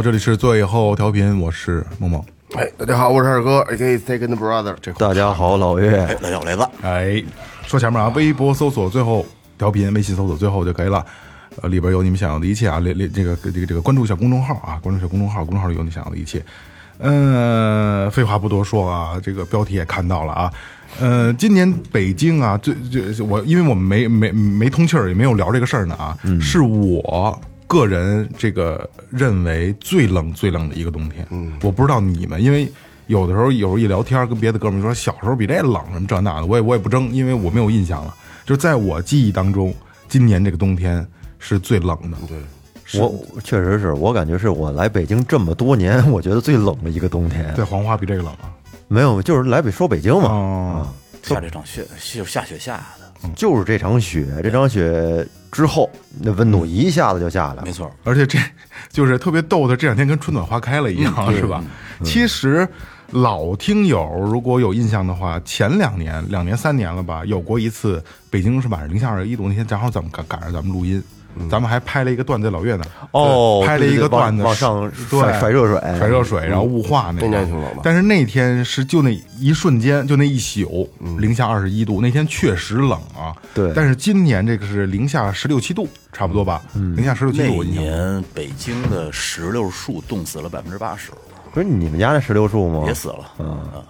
好，这里是最后调频，我是梦梦。哎，大家好，我是二哥，A.K.A. Second Brother。这大家好，老岳，哎，大家好，雷子，哎，说前面啊，微博搜索最后调频，微信搜索最后就可以了。呃，里边有你们想要的一切啊，连连这个这个这个关注一下公众号啊，关注一下公众号，公众号里有你想要的一切。嗯、废话不多说啊，这个标题也看到了啊。呃，今年北京啊，最最我因为我们没没没通气儿，也没有聊这个事儿呢啊，嗯是我个人这个认为最冷最冷的一个冬天。嗯，我不知道你们，因为有的时候有时候一聊天，跟别的哥们儿说小时候比这冷什么这那的，我也我也不争，因为我没有印象了。就是在我记忆当中，今年这个冬天是最冷的。对，我确实是我感觉是我来北京这么多年，我觉得最冷的一个冬天。对黄花比这个冷啊。没有，就是来北说北京嘛，哦，下这场雪，就是下雪下的，就是这场雪，这场雪之后，那温度一下子就下来了没。错。而且这就是特别逗的，这两天跟春暖花开了一样，是吧？其实老听友如果有印象的话，前两年、两年、三年了吧，有过一次北京是晚上零下二十一度，那天正好咱们赶赶上咱们录音。咱们还拍了一个段子在老岳那儿哦拍了一个段子，往往上对甩甩热水甩热水，然后雾化那个。那年挺冷的但是那天是就那一瞬间，就那一宿，零下二十一度，那天确实冷啊。对。但是今年这个是零下十六七度，差不多吧？零下十六七那度，我印象。中。年北京的石榴树冻死了百分之八十，不是你们家那石榴树吗？也死了。嗯，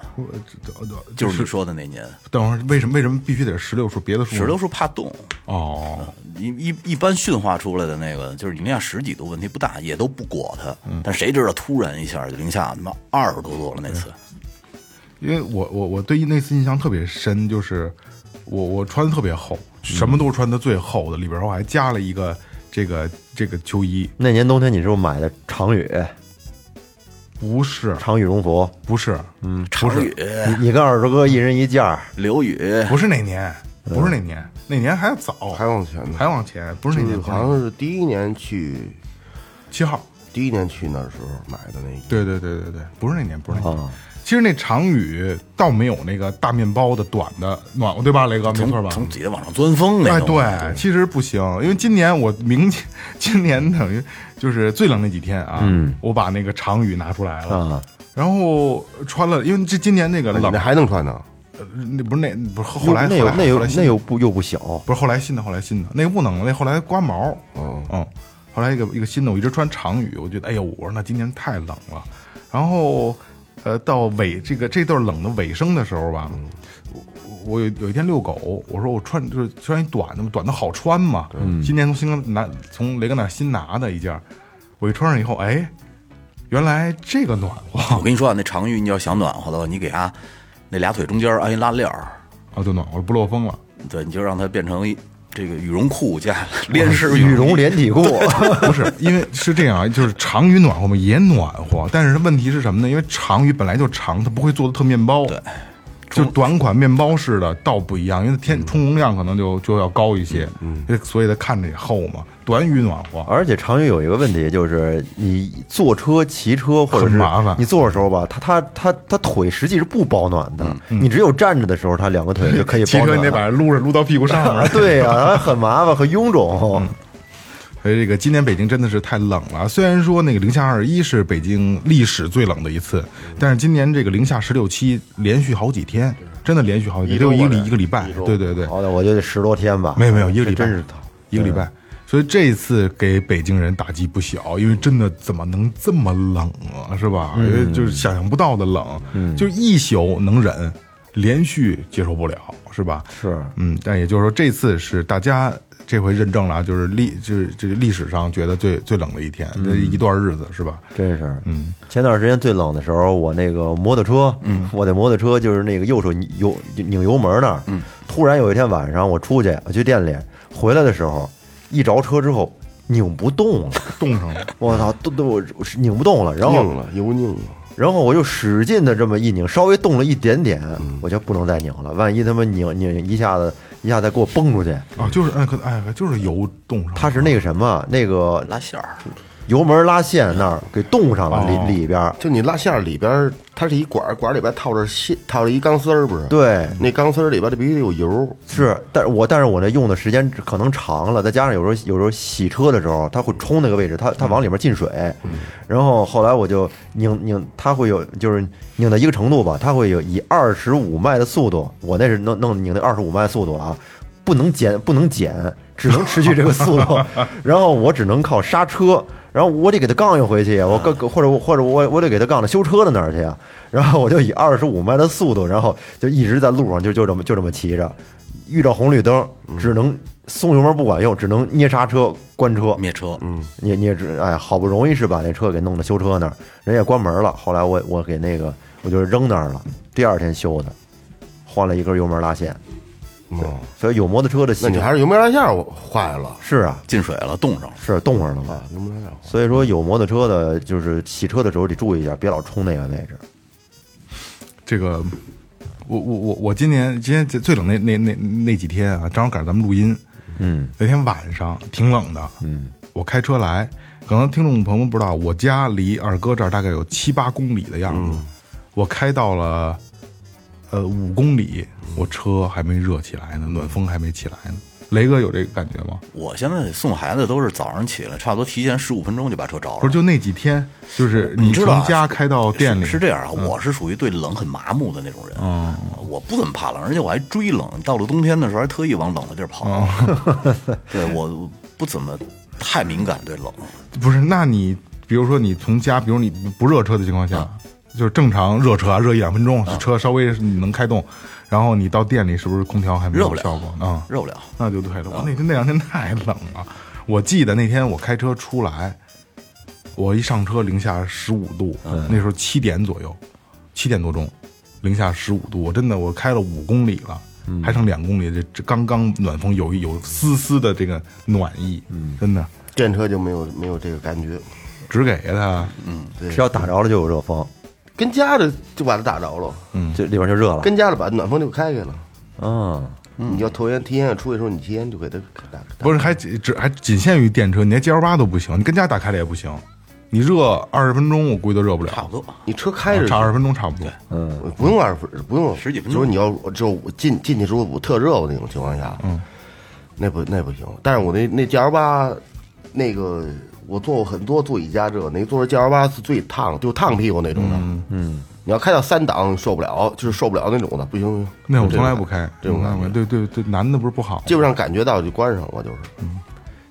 就是你说的那年，等会儿为什么为什么必须得是石榴树，别的树石榴树怕冻。哦，一一一般驯化出来的那个，就是零下十几度，问题不大，也都不裹它。但谁知道突然一下就零下他妈二十多度了那次。因为我我我对那次印象特别深，就是我我穿的特别厚，什么都是穿的最厚的，里边我还加了一个这个这个秋衣，那年冬天你是不是买的长羽不是。长羽绒服？不是。嗯长羽、你你跟二叔哥一人一件儿，刘宇，不是那年，不是那年，那年还早，还往前呢，还往前，不是那年，好像是第一年去，七号，第一年去那时候买的那。对对对对对，不是那年，不是那年。啊其实那长羽倒没有那个大面包的短的暖和，对吧，雷哥？没错吧？从从底下往上钻风那哎，种。对，其实不行，因为今年我明 今年等于就是最冷那几天啊，嗯。我把那个长羽拿出来了，啊，然后穿了，因为这今年那个冷。那，还能穿呢？呃那不是那不是后后来那又那又不又不小，不是后来新的后来新的。那个不能了，那后来刮毛，哦。嗯，后来一个一个新的，我一直穿长羽，我觉得哎呦，我说那今年太冷了，然后呃到尾这个这段冷的尾声的时候吧，我我有有一天遛狗，我说我穿就是穿一短的嘛，短的好穿嘛，今年从新哥拿从雷哥那新拿的一件，我一穿上以后，哎，原来这个暖和 我跟你说啊，那长羽你要想暖和的话，你给它那俩腿中间安一拉链儿，啊，就暖和了，不漏风了。对，你就让它变成一这个羽绒裤加连式 羽绒连体裤，不是，因为是这样啊，就是长羽暖和嘛，也暖和，但是问题是什么呢？因为长羽本来就长，它不会做的特面包，对，就短款面包式的倒不一样，因为天充绒量可能就就要高一些，嗯，所以它看着也厚嘛。短羽暖和，而且长羽有一个问题，就是你坐车、骑车或者是很麻烦你坐的时候吧，它它它它腿实际是不保暖的，你只有站着的时候，它两个腿就可以骑保暖 骑。车你得把它撸着撸到屁股上啊，面。对呀、很麻烦，很臃肿。所以这个今年北京真的是太冷了。虽然说那个零下二十一是北京历史最冷的一次，但是今年这个零下十六七连续好几天，真的连续好几天，就一个礼一个礼拜。对对对，好的，我觉得十多天吧，没有没有一个礼拜，真是一个礼拜。所以这次给北京人打击不小，因为真的怎么能这么冷啊，是吧？因为就是想象不到的冷，就一宿能忍，连续接受不了，是吧？是嗯，但也就是说，这次是大家这回认证了啊，就是历就是这个历史上觉得最最冷的一天，这一段日子是吧？真是，嗯，前段时间最冷的时候，我那个摩托车，嗯，我的摩托车就是那个右手油拧油门那儿，嗯，突然有一天晚上我出去，我去店里，回来的时候，一着车之后，拧不动了，冻上了。我操，都都我拧不动了，然后拧了，油拧了。然后我就使劲的这么一拧，稍微动了一点点，我就不能再拧了，万一他妈拧拧一下子一下再给我崩出去，啊，就是哎，可哎，就是油冻上了。它是那个什么那个拉线儿，油门拉线那儿给冻上了哦里里边儿，就你拉线里边儿，它是一管儿，管儿里边套着线，套着一钢丝儿，不是？，对，那钢丝儿里边儿必须得有油。是，但是我但是我那用的时间可能长了，再加上有时候有时候洗车的时候，它会冲那个位置，它它往里面进水，然后后来我就拧拧，它会有就是拧到一个程度吧，它会有以二十五迈的速度，我那是弄弄拧的二十五迈速度啊，不能减不能减，只能持续这个速度，然后我只能靠刹车。然后我得给他杠一回去呀，我杠或者或者我我得给他杠到修车的那儿去呀。然后我就以二十五迈的速度，然后就一直在路上就就这么就这么骑着，遇到红绿灯只能松油门不管用，只能捏刹车关车。灭车，嗯，你你也只哎，好不容易是把那车给弄到修车那儿，人也关门了。后来我我给那个我就扔那儿了，第二天修的，换了一根油门拉线。哦，所以有摩托车的洗那你还是油门拉线儿坏了是啊进水了，冻上了。是冻上了嘛。啊，油门拉线儿坏了。所以说有摩托车的，就是洗车的时候得注意一下，别老冲那个位置。这个，我我我我今年今天最最冷那那那那几天啊，正好赶上咱们录音，嗯那天晚上挺冷的，嗯，我开车来，可能听众朋友们不知道，我家离二哥这儿大概有七八公里的样子，我开到了呃五公里，我车还没热起来呢，暖风还没起来呢。雷哥有这个感觉吗？我现在送孩子都是早上起来，差不多提前十五分钟就把车着了。不是，就那几天，就是你知道啊从家开到店里是是这样啊，我是属于对冷很麻木的那种人，嗯我不怎么怕冷，而且我还追冷，到了冬天的时候还特意往冷的地儿跑。对我不怎么太敏感对冷，不是，那你比如说你从家，比如你不热车的情况下，就是正常热车啊，热一两分钟，车稍微你能开动，然后你到店里是不是空调还没有效果？啊？热不了。那就对了。我那天那两天太冷了，我记得那天我开车出来，我一上车零下十五度，那时候七点左右，七点多钟，零下十五度，我真的我开了五公里了。还剩两公里，这这刚刚暖风有一有丝丝的这个暖意，嗯，真的。电车就没有没有这个感觉，只给他，只要打着了就有热风，跟家的就把它打着了，嗯这里边就热了。跟家的把暖风就开开了。嗯，你要头天提前出去的时候，你提前就给它打。开不是还只只还仅限于电车，你连 G L 八都不行，你跟家打开了也不行，你热二十分钟我估计都热不了，差不多。你车开着差二十分钟差不多。嗯不用二十分，不用十几分钟就是你要就我进进去之后我特热的那种情况下，嗯，那不那不行。但是我那那 G L 八，那个我坐过很多座椅加热，那座 G L 八是最烫，就烫屁股那种的。嗯，你要开到三档受不了，就是受不了那种的，不行不行。那我从来不开，这种感觉，对对对，男的不是不好，基本上感觉到就关上，我就是。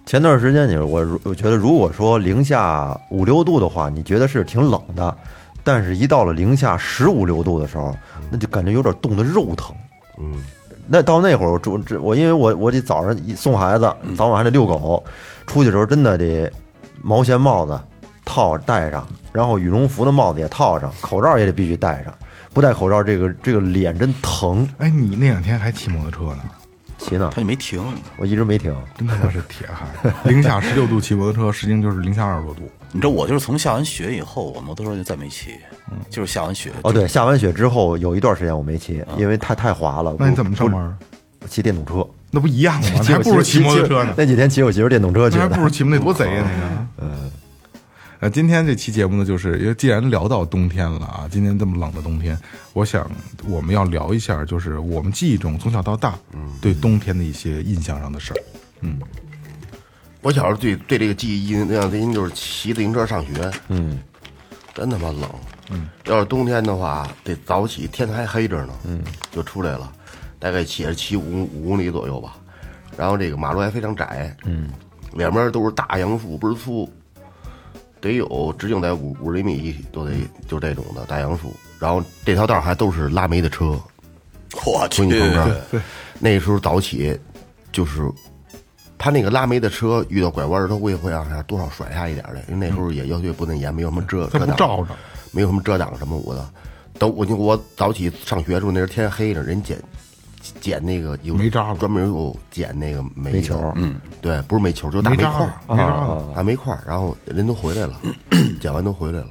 前段时间你我我觉得，如果说零下五六度的话，你觉得是挺冷的，但是一到了零下十五六度的时候，那就感觉有点冻得肉疼。嗯，那到那会儿，我主这我因为我我得早上一送孩子，早晚还得遛狗，出去的时候真的得毛线帽子套戴上，然后羽绒服的帽子也套上，口罩也得必须戴上，不戴口罩这个这个脸真疼。哎，你那两天还骑摩托车呢，骑呢他，就没停，我一直没停。真他妈是铁汉。零下十六度骑摩托车，实际就是零下二十多度。你知道我就是从下完雪以后，我摩托车就再没骑，就是下完雪哦，对，下完雪之后有一段时间我没骑，因为太太滑了。那你怎么不上班？不骑电动车？那不一样吗？你还不如骑摩托车呢。那几天骑我媳妇电动车去还不如骑那多贼呀那个。嗯。呃，今天这期节目呢，就是因为既然聊到冬天了啊，今天这么冷的冬天，我想我们要聊一下，就是我们记忆中从小到大，嗯，对冬天的一些印象上的事儿。嗯。我小时候对对这个记忆印象最深就是骑自行车上学，嗯，真他妈冷。嗯，要是冬天的话，得早起，天还黑着呢，嗯，就出来了，大概骑着骑五五公里左右吧。然后这个马路还非常窄，嗯，两边都是大杨树，倍儿粗，得有直径在五五十厘米都得就这种的大杨树。然后这条道还都是拉煤的车，我去。那时候早起，就是他那个拉煤的车遇到拐弯儿，他会会让他多少甩下一点儿来，因为那时候也要求不那严，没有什么遮他遮挡，不照着，没有什么遮挡什么我的。等我就我早起上学的时候，那时候天黑着，人捡捡那个有煤渣子专门有捡那个煤煤球嗯，对，不是煤球，就是大煤块没渣子儿，没渣子，大煤块，然后人都回来了，捡完都回来了，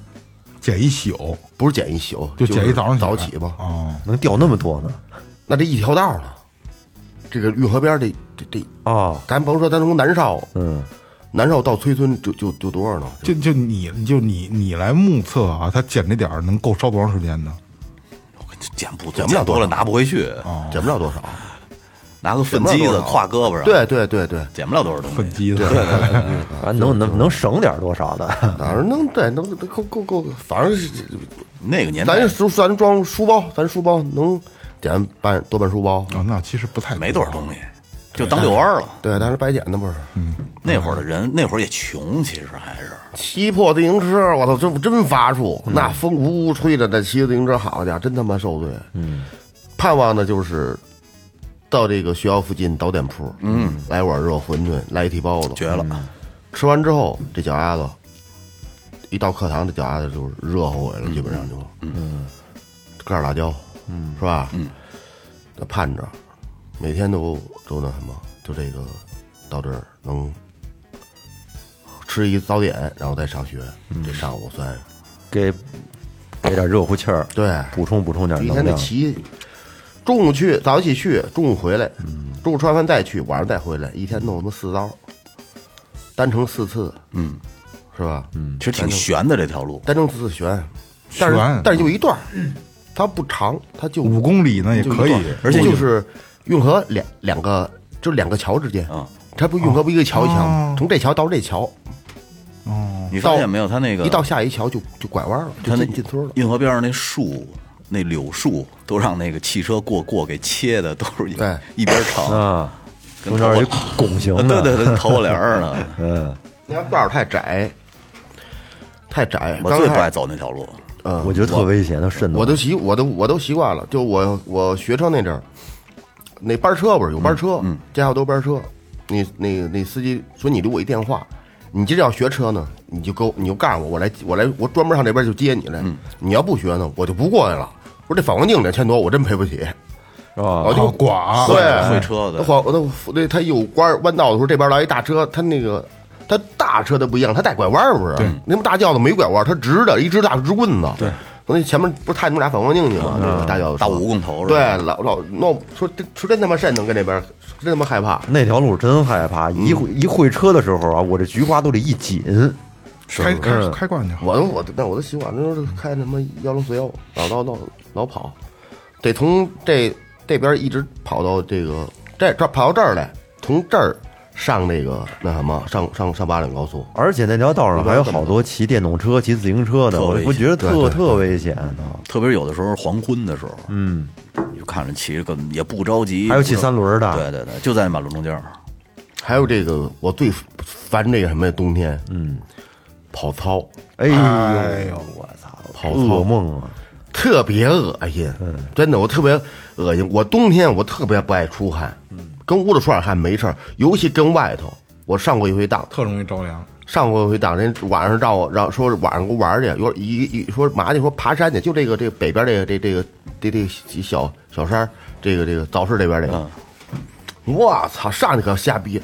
捡一宿不是捡一宿，就捡一早上早起吧，哦，能掉那么多呢？那这一条道呢，这个运河边儿这这这，啊，咱甭说咱从南少，嗯，南少到崔村就就就多少呢？就就你就你你来目测啊，他捡这点儿能够烧多长时间呢？捡不捡不了多了拿不回去，捡不了多少。拿个粪机子挎胳膊上，，对对对对，捡不了多少东西。粪机子，反正能能能省点多少的？反正能对能能够够够，反正是那个年代。咱书咱装书包，咱书包能点半多半书包，啊，那其实不太没多少东西，就当遛弯儿了。对，当时白捡的不是。那会儿的人，那会儿也穷，其实还是。骑破自行车，我操，这真发怵，那风呜呜吹着，那骑自行车，好家伙，真他妈受罪。嗯，盼望的就是到这个学校附近早点铺，嗯，来碗热馄饨，来一屉包子，绝了。吃完之后，这脚丫子一到课堂，这脚丫子就是热乎回来了，基本上就，嗯，搁点辣椒，嗯，是吧？嗯，那盼着，每天都都那什么，就这个到这儿能吃一早点，然后再上学，这上午算。是给给点热乎气儿，对。补充补充点一天得能量。骑，中午去，早起去，中午回来，中午吃完饭再去，晚上再回来，一天弄他妈四刀，单程四次，嗯，是吧？嗯，其实挺悬的这条路，单程四次悬，但是悬。但是就一段儿，它不长，它就五公里呢也可以段，而且就是运河两两个，就两个桥之间啊，它不运河不一个桥一桥吗，从这桥到这桥，哦你发现没有？它那个一到下一桥就就拐弯了，就他那进进村了。运河边上那树，那柳树都让那个汽车过过给切的，都是一对一边长，啊，跟中间有一拱形的，对对对，头发帘儿呢。嗯，那条道儿太窄，太窄。我最不爱始走那条路，嗯，我觉得特危险，它渗透。我都习我都我都习惯了。就我我学车那阵儿，那班车不是有班车，嗯，家校都班车。那那那司机说你留我一电话，你今儿要学车呢，你就给我你就告诉我，我来我来我专门上这边就接你来。你要不学呢，我就不过来了。我说这反光镜两千多，我真赔不起。啊我就哦剐对会车的那晃那那他有弯弯道的时候，这边来一大车，他那个他大车的不一样，他带拐弯儿不是？那么大轿子没拐弯，他直的，一直大直棍子。对，那前面不是探出俩反光镜去吗？那个大轿子大蜈蚣头是对？，老老弄说这说真他妈瘆能跟那边真他妈害怕。那条路真害怕，一会一会车的时候啊，我这菊花都得一紧。开开开惯去。我都我都但我都习惯，那时候开他妈幺零四幺，老老老老跑，得从这这边一直跑到这个这这跑到这儿来，从这儿上那个那什么上上上八岭高速。而且那条道上还有好多骑电动车、骑自行车的，我觉得特特危险啊。特别是有的时候黄昏的时候，嗯，就看着骑着个也不着急，还有骑三轮的，对对对，就在马路中间，还有这个，我最烦这个什么呀？冬天，嗯，跑操，哎呦，哎呦我操，跑操噩梦啊！特别恶心，真的，我特别恶心。我冬天我特别不爱出汗，跟屋里出点汗没事儿，尤其跟外头。我上过一回当，特容易着凉。上过一回当，人晚上让我让说晚上给我玩儿去，有一一说嘛去，说爬山去，就这个这个北边这个这这个这这个小小山，这个这个早市这边这个，我操，上去可瞎逼。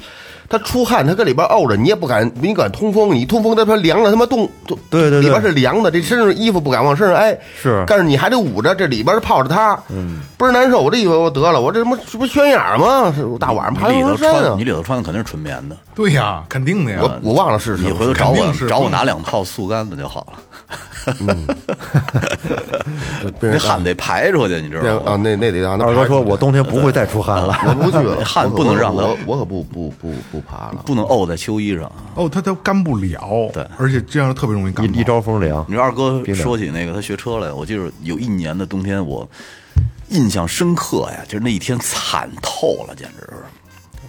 他出汗，他搁里边沤着，你也不敢，你敢通风，你通风他他凉了，他妈冻，冻对对对里边是凉的，这身上衣服不敢往身上挨，是但是你还得捂着，这里边泡着它，嗯，倍儿难受。我这以为我得了，我这他妈这不缺眼吗？是大晚上爬你里头阳山啊穿你！里头穿的肯定是纯棉的，对呀，肯定的呀。我我忘了是什么，你回头找我找我拿两套速干的就好了。被人 那汗得排出去，你知道吗？啊那那得让二哥说：“我冬天不会再出汗了。我不去了，汗不能让他我我可不不不不爬了。不能沤在秋衣上。哦，它都干不了。对而且这样特别容易”感冒。一一招风凉你，说二哥说起那个他学车来，我记得有一年的冬天，我印象深刻呀，就是那一天惨透了，简直是。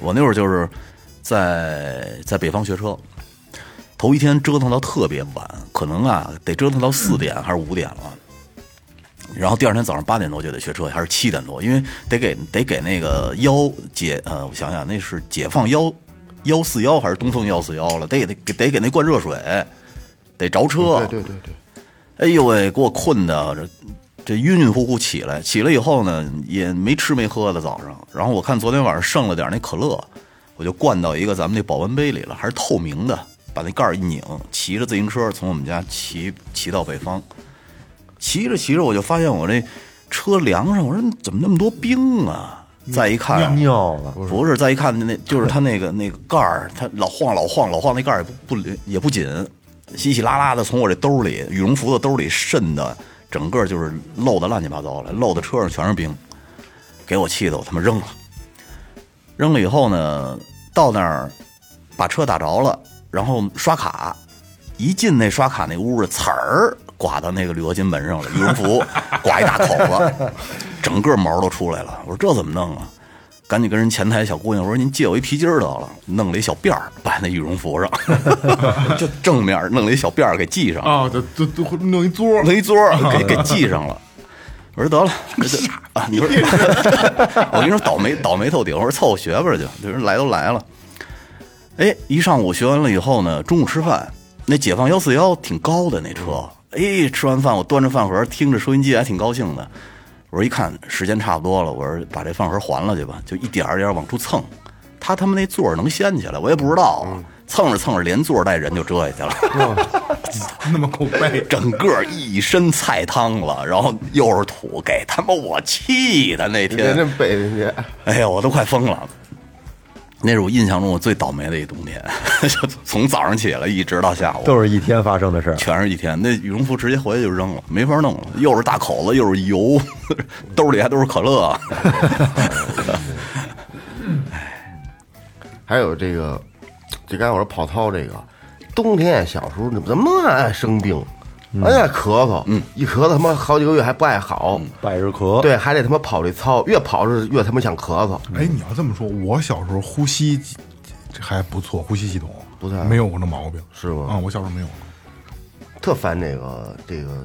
我那会儿就是在在北方学车，头一天折腾到特别晚，可能啊得折腾到四点还是五点了。然后第二天早上八点多就得学车，还是七点多，因为得给得给那个腰解呃，我想想那是解放幺幺四幺还是东风幺四幺了，得得给得给那灌热水，得着车。对对对对，哎呦喂，给我困的，这这晕晕乎乎起来，起来以后呢，也没吃没喝的早上。然后我看昨天晚上剩了点那可乐，我就灌到一个咱们那保温杯里了，还是透明的，把那盖儿一拧，骑着自行车从我们家骑骑到北方。骑着骑着，我就发现我这车梁上，我说怎么那么多冰啊？再一看，尿了，不是，再一看那就是他那个那个盖儿，它老晃老晃老晃，那盖儿也不不也不紧，稀稀拉拉的从我这兜里羽绒服的兜里渗的，整个就是漏的乱七八糟了，漏的车上全是冰，给我气的我他妈扔了，扔了以后呢，到那儿把车打着了，然后刷卡，一进那刷卡那屋的词儿刮到那个铝合金门上了，羽绒服 刮一大口子，整个毛都出来了。我说这怎么弄啊？赶紧跟人前台小姑娘我说您借我一皮筋儿得了，弄了一小辫儿摆那羽绒服上，就正面弄了一小辫儿给系上，啊，这这这弄一桌，弄一桌儿 给给系上了。我说得了，这这啊，你说，我跟你说倒霉倒霉透顶。我说凑合学吧就，就人来都来了。哎，一上午学完了以后呢，中午吃饭，那解放幺四幺挺高的那车，哎，吃完饭我端着饭盒，听着收音机还挺高兴的。我说一看时间差不多了，我说把这饭盒还了去吧，就一点儿一点儿往出蹭。他他妈那座儿能掀起来，我也不知道啊。蹭着蹭着，连座带人就折下去了。那么够背，整个一身菜汤了，然后又是土，给他妈我气的那天家，背人家，哎呀，我都快疯了。那是我印象中我最倒霉的一冬天，就从早上起来一直到下午，都是一天发生的事儿。全是一天。那羽绒服直接回去就扔了，没法弄了，又是大口子，又是油，兜里还都是可乐。还有这个，就刚才我说跑操这个，冬天小时候怎么那么爱生病，哎呀咳嗽，嗯，一咳嗽他妈好几个月还不爱好，百日咳，，对，还得他妈跑这操，越跑是越他妈想咳嗽，哎，你要这么说，我小时候呼吸这还不错，呼吸系统不太没有过那毛病，是吗啊，我小时候没有。特烦这个这个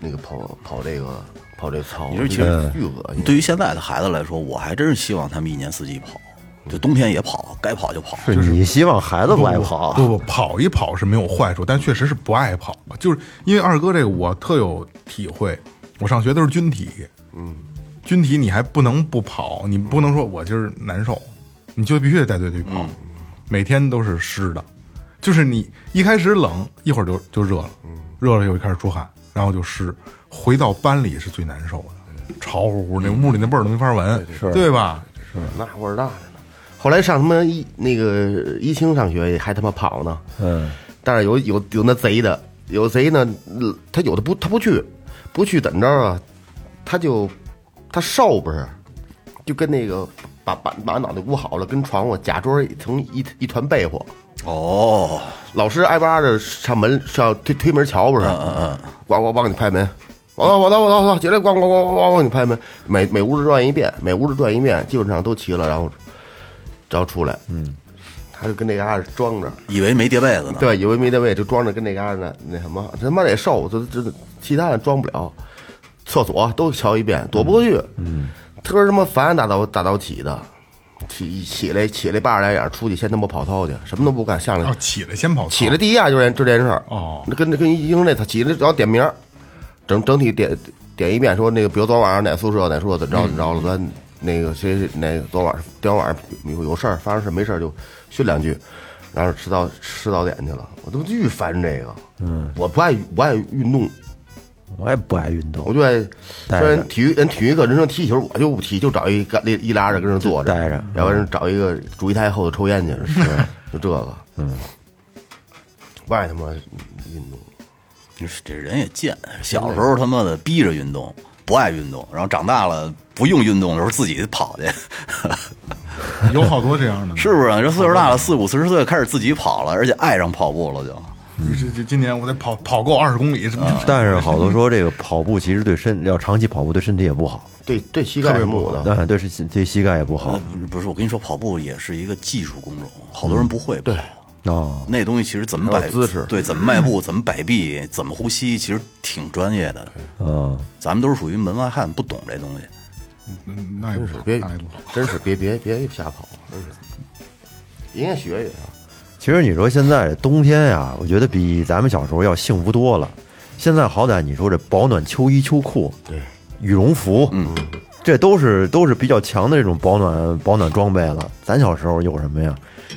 那个跑跑这个跑这操，你说其实巨恶心。对于现在的孩子来说，我还真是希望他们一年四季跑，就冬天也跑，该跑就跑。是你希望孩子不爱跑，不不，跑一跑是没有坏处，但确实是不爱跑。就是因为二哥这个，我特有体会。我上学都是军体，嗯，军体你还不能不跑，你不能说我今儿难受，你就必须得带队去跑，每天都是湿的。就是你一开始冷，一会儿就就热了，热了又开始出汗，然后就湿，回到班里是最难受的，潮乎乎，那屋里那味儿都没法闻，对吧？是那味儿大。后来上他妈一那个一清上学还他妈跑呢，嗯，但是有有有那贼的，有贼呢，呃他有的不他不去，不去怎么着啊？他就他瘦不是，就跟那个把把把脑袋捂好了，跟床上假装成一一团被窝。哦，老师挨巴着上门上推推门瞧不是？嗯嗯，咣咣咣给你拍门，我操我操我操我操，起来咣咣咣咣咣给你拍门，每每屋子转一遍，每屋子转一遍，基本上都齐了，然后然后出来，嗯，他就跟那嘎达装着，以为没叠被子呢。对，以为没叠被就装着跟那嘎达那那什么，他妈得瘦，这这其他的装不了，厕所都瞧一遍，躲不过去，嗯，特别他妈烦大早大早起的。起起来起来，八十来点儿出去先他妈跑操去，什么都不干，下来。哦，起来先跑操，起来第一下就是这件事儿。哦。那跟跟一英那他起来然后点名儿，整整体点点一遍，说那个比如昨晚上哪宿舍哪宿舍怎么着怎么着了，咱那个谁谁哪个昨晚昨天晚上有有事儿发生事儿没事儿就训两句，然后吃早吃早点去了。我都巨烦这个，嗯，我不爱不爱运动，我也不爱运动，我就爱虽然体育人体育课人说踢球，我就不踢，就找一个一一拉着跟那坐着。待着。要不然找一个主席台后头抽烟去，是就这个，嗯，不爱他妈运动。就是这人也贱，小时候他妈的逼着运动，不爱运动，然后长大了不用运动的时候自己跑去，有好多这样的。是不是？这岁数大了，四五四十岁开始自己跑了，而且爱上跑步了就。这这今年我得跑跑够二十公里，什么但是好多说这个跑步其实对身要长期跑步对身体也不好，对对，膝盖什么的，对对是对膝盖也不好。呃不是，我跟你说，跑步也是一个技术工种，好多人不会。跑。哦。那东西其实怎么摆姿势对，怎么迈步，怎么摆臂，怎么呼吸，其实挺专业的。嗯，咱们都是属于门外汉，不懂这东西。嗯那也不好，别那也不好。真是别别别瞎跑，真是应该学学啊。其实你说现在冬天呀，我觉得比咱们小时候要幸福多了。现在好歹你说这保暖秋衣秋裤，对，羽绒服，嗯，这都是都是比较强的这种保暖保暖装备了。咱小时候有什么呀？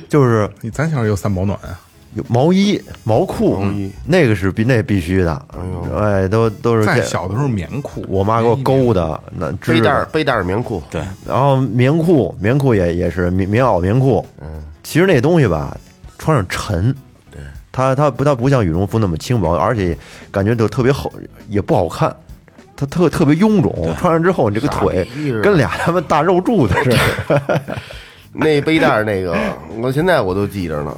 就是你咱小时候有三保暖啊，有毛衣、毛裤，那个是必那必须的，哎，都都是小的时候棉裤，我妈给我勾的，那织的背带儿背带儿棉裤，对，然后棉裤，棉裤也也是棉棉袄棉裤。嗯，其实那东西吧，穿上沉。对，它它不它不像羽绒服那么轻薄，而且感觉都特别厚，也不好看。它特特别臃肿，穿上之后你这个腿傻逼似的跟俩他妈大肉柱子似的。那背带儿那个，我现在我都记着呢。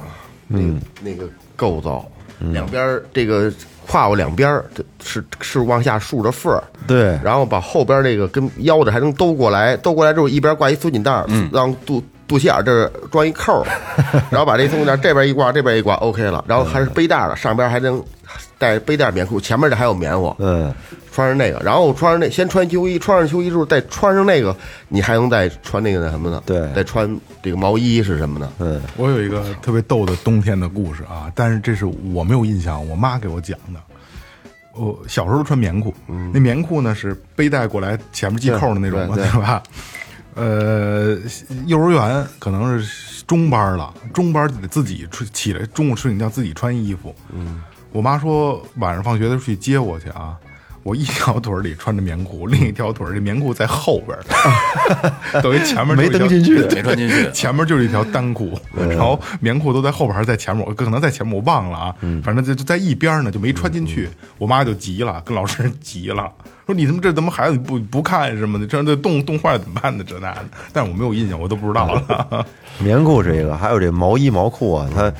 嗯，那个构造，两边儿这个胯骨两边儿这是是往下竖着缝儿，对，然后把后边那个跟腰的还能兜过来，兜过来之后一边挂一松紧带儿，让肚肚脐眼儿这儿装一扣儿，然后把这松紧带儿这边一挂，这边一挂，OK 了。然后还是背带儿的，上边还能带背带儿棉裤，前面这还有棉花，嗯，穿上那个，然后穿上那先穿秋衣，穿上秋衣之后再穿上那个，你还能再穿那个那什么呢？对再穿这个毛衣是什么呢？嗯，我有一个特别逗的冬天的故事啊，但是这是我没有印象，我妈给我讲的。我小时候穿棉裤，那棉裤呢是背带过来，前面系扣的那种嘛，对对吧？呃，幼儿园可能是中班了，中班得自己出起来，中午睡醒觉自己穿衣服。嗯，我妈说晚上放学的时候去接我去啊。我一条腿里穿着棉裤，另一条腿儿这棉裤在后边儿，等于前面没就是一条蹬进去没穿进去。前面就是一条单裤，然后棉裤都在后边还是在前面，我可能在前面我忘了啊，反正就就在一边呢，就没穿进去。我妈就急了，跟老师急了，说你他妈这他妈孩子不不看什么的，这这冻冻坏了怎么办呢？这那的，但是我没有印象，我都不知道了。棉裤这个，还有这毛衣毛裤啊，它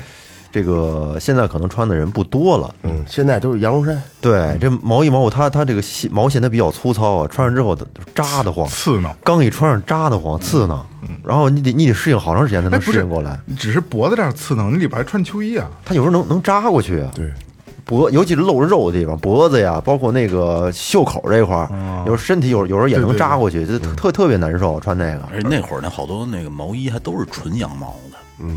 这个现在可能穿的人不多了。嗯，现在都是羊绒衫，对，这毛衣毛裤，它它这个细毛线它比较粗糙啊，穿上之后扎得慌，刺挠，刚一穿上扎得慌，刺挠，然后你得你得适应好长时间才能适应过来。只是脖子这儿刺挠，你里边还穿秋衣啊？它有时候能能扎过去啊。对，脖尤其是露着肉的地方，脖子呀，包括那个袖口这块儿，有时候身体有有时候也能扎过去，就特特别难受。穿那个。而且那会儿那好多那个毛衣还都是纯羊毛的，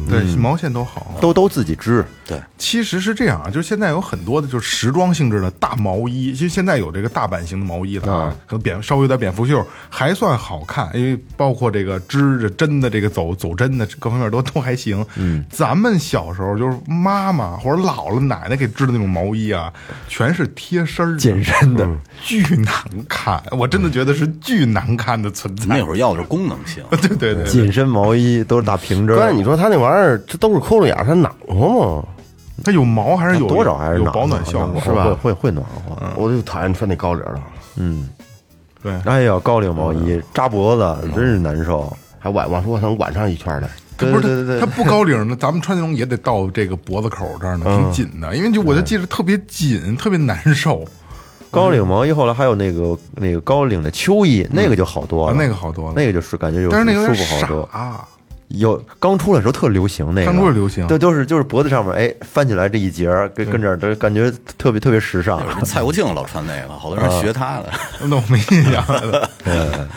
对，毛线都好。都都自己织。对，其实是这样啊，就是现在有很多的就是时装性质的大毛衣，其实现在有这个大版型的毛衣了啊，可能蝙稍微有点蝙蝠袖，还算好看，因为包括这个织着针的这个走走针的各方面都都还行。嗯，咱们小时候就是妈妈或者姥姥奶奶给织的那种毛衣啊，全是贴身的紧身的，巨难看，我真的觉得是巨难看的存在。那会儿要的是功能性。对对对对，紧身毛衣都是打平针但是你说他那玩意儿，这都是窟窿眼儿，它暖和吗？它有毛还是有多少还是有保暖效果是吧会会会暖和。我就讨厌穿那高领儿了，对。哎呀，高领毛衣扎脖子真是难受。还挽往说能挽上一圈儿来。它不是对对对它它不高领的，咱们穿那种也得到这个脖子口这儿呢，挺紧的，因为就我就记着特别紧，特别难受。高领毛衣后来还有那个那个高领的秋衣，那个就好多了，啊那个好多了那个就是感觉就但是那个有舒服好多。傻，有刚出来的时候特流行那个，刚出来流行对，都是就是脖子上面哎翻起来这一截儿，跟跟这儿都感觉特别特别时尚。蔡国庆老穿那个，好多人学他的。那我没印象了。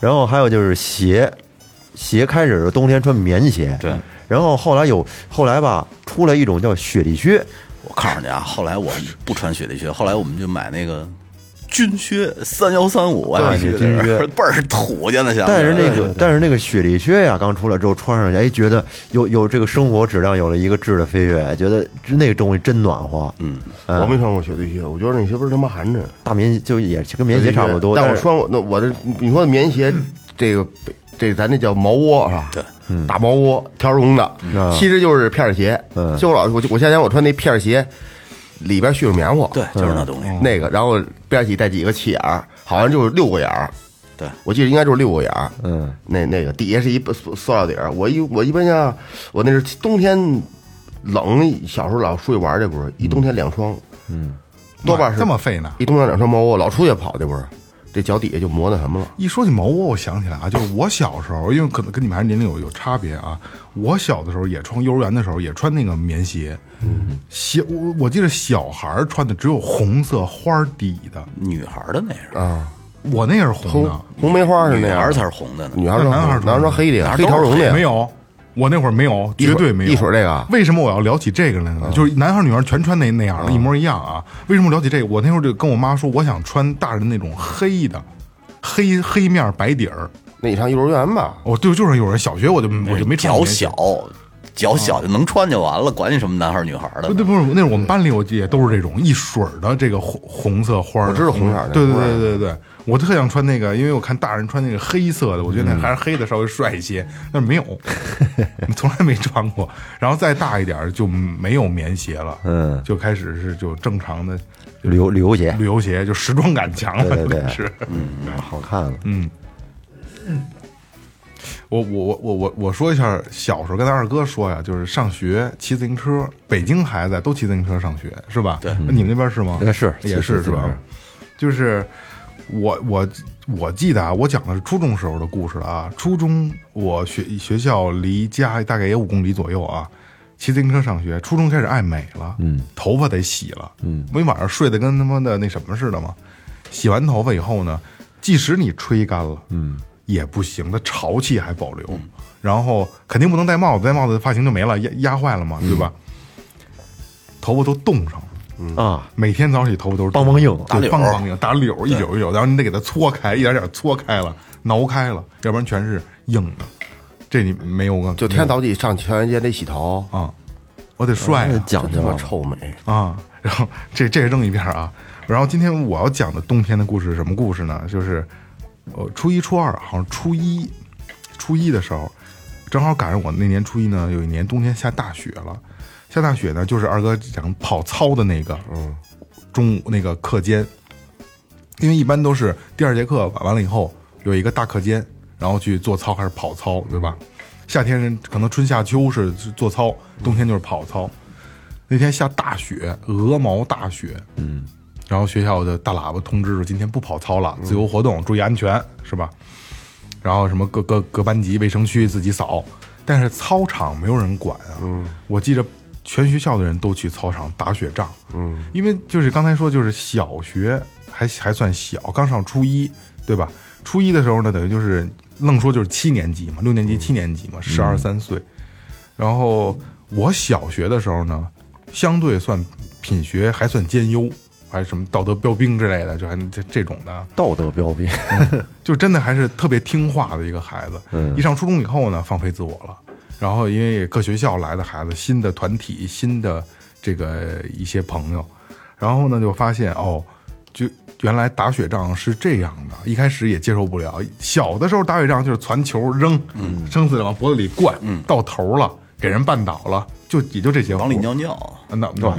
然后还有就是鞋，鞋开始是冬天穿棉鞋，对。然后后来有后来吧，出来一种叫雪地靴，我告诉你啊，后来我不穿雪地靴，后来我们就买那个军靴三幺三五，我还记得军靴 倍儿土，现在想。但是那个但是那个雪地靴呀，刚出来之后穿上去，哎，觉得有有这个生活质量有了一个质的飞跃，觉得那个东西真暖和。嗯，我没穿过雪地靴，我觉得那鞋不是他妈寒碜。大棉就也跟棉鞋差不多，但我穿过那我这你说的棉鞋，这个这咱这叫毛窝是吧？对，大毛窝条绒的啊，其实就是片儿鞋。嗯就我老我我夏天我穿那片儿鞋，里边絮着棉花，对，就是那东西。那个，然后边儿起带几个气眼儿，好像就是六个眼儿。对，我记得应该就是六个眼儿。嗯，那那个底下是一塑塑料底儿。我一我一般像我那是冬天冷，小时候老出去玩儿去不是，一冬天两双，嗯，多半是这么费呢？一冬天两双毛窝，老出去跑这不是，这脚底下就磨那什么了。一说起毛窝，我想起来啊，就是我小时候，因为可能跟你们还是年龄有有差别啊。我小的时候也穿幼儿园的时候也穿那个棉鞋，嗯，鞋我我记得小孩儿穿的只有红色花底的，女孩的那是，啊，我那也是红红的，红梅花是那样女孩才是红的呢。女孩儿穿红，男孩儿穿男孩儿穿黑的呀，黑条绒的呀，没有，我那会儿没有，绝对没有。一水儿这个啊为什么我要聊起这个来呢？就是男孩女孩全穿那那样的，一模一样啊。为什么聊起这个？我那会儿就跟我妈说，我想穿大人那种黑的，黑黑面白底儿。那你上幼儿园吧，哦，对，就是有人小学我就我就没穿脚小，脚小就能穿就完了，管你什么男孩儿女孩儿的不。对，不是，那是我们班里我记也都是这种一水儿的这个红红色花儿。我知道红色儿的对对红色儿对对对，我特想穿那个，因为我看大人穿那个黑色的，我觉得那还是黑的稍微帅一些，但是没有，从来没穿过。然后再大一点儿就没有棉鞋了，嗯就开始是就正常的旅游旅游鞋，旅游鞋，就时装感强了，对对对是。好看了。嗯，我我我我我我说一下，小时候跟他二哥说呀，就是上学骑自行车，北京孩子都骑自行车上学，是吧？对，你们那边是吗？那是也是是吧？就是我我我记得啊，我讲的是初中时候的故事了啊。初中我学学校离家大概也五公里左右啊，骑自行车上学。初中开始爱美了，嗯，头发得洗了，嗯，不一晚上睡得跟他妈的那什么似的嘛？洗完头发以后呢，即使你吹干了，嗯，也不行，它潮气还保留。然后肯定不能戴帽子，戴帽子发型就没了，压压坏了嘛，对吧？头发都冻上了，啊，每天早上起头发都是梆梆硬对，柳梆梆硬，打柳一绺一绺，然后你得给它搓开，一点点搓开了，挠开了，要不然全是硬的。这你没有个就天早起上全员街得洗头，啊，我得帅讲究啊臭美。啊！然后这这扔一边儿啊。然后今天我要讲的冬天的故事是什么故事呢？就是呃初一初二，好像初一初一的时候，正好赶上我那年初一呢，有一年冬天下大雪了。下大雪呢，就是二哥讲跑操的那个，嗯，中午那个课间，因为一般都是第二节课完了以后有一个大课间，然后去做操还是跑操，对吧？夏天人可能春夏秋是是做操，冬天就是跑操。那天下大雪，鹅毛大雪，嗯，然后学校的大喇叭通知说今天不跑操了，自由活动，注意安全，是吧？然后什么各各各班级卫生区自己扫，但是操场没有人管啊。嗯，我记着全学校的人都去操场打雪仗。嗯，因为就是刚才说，就是小学还还算小，刚上初一，对吧？初一的时候呢，等于就是愣说就是七年级嘛，六年级、七年级嘛，十二三岁。然后我小学的时候呢，相对算品学还算兼优，还是什么道德标兵之类的，就还这这种的。道德标兵，就真的还是特别听话的一个孩子。嗯一上初中以后呢，放飞自我了。然后因为各学校来的孩子，新的团体，新的这个一些朋友，然后呢就发现哦，就原来打雪仗是这样的。一开始也接受不了，小的时候打雪仗就是传球扔，嗯生死往脖子里灌，到头了给人绊倒了，就也就这些。往里尿尿，啊那那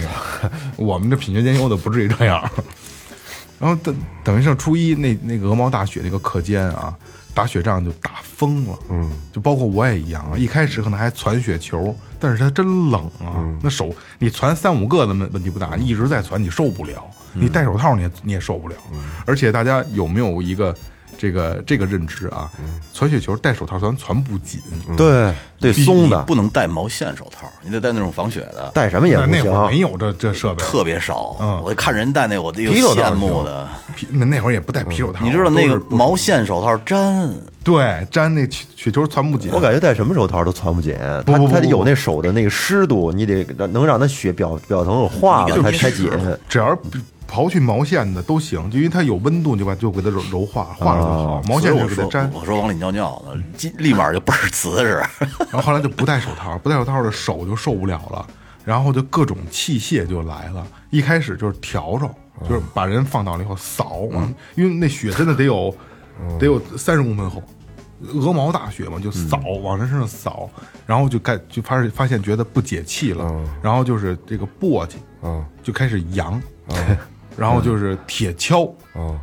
我们这品学兼优的不至于这样。然后等等于上初一那那个鹅毛大雪那个课间啊，打雪仗就打疯了，嗯，就包括我也一样啊。一开始可能还攒雪球，但是它真冷啊，那手你攒三五个的问问题不大，一直在攒你受不了，你戴手套你也你也受不了。而且大家有没有一个这个这个认知啊？攒雪球戴手套咱攒不紧，对，得松的，不能戴毛线手套，你得戴那种防雪的，戴什么也不那那会儿没。有这这设备，特别少。嗯我看人戴那，我都有皮手套羡慕的。皮那那会儿也不戴皮手套，你知道那个都是毛线手套粘，对，粘那雪雪球攒不紧。我感觉戴什么手套都攒不紧，它不不不它得有那手的那个湿度，你得能让它雪表表层有化了才才紧。只要是刨去毛线的都行，就因为它有温度，你就把就给它揉揉化，化了就好。毛线就给它粘。我说往里尿尿呢，立立马就倍儿瓷实。然后后来就不戴手套，不戴手套的手就受不了了，然后就各种器械就来了。一开始就是笤帚，就是把人放倒了以后扫，往因为那雪真的得有得有三十公分厚，鹅毛大雪嘛，就扫往人身上扫，然后就开就发现发现觉得不解气了，然后就是这个簸箕，嗯就开始扬，然后就是铁锹，嗯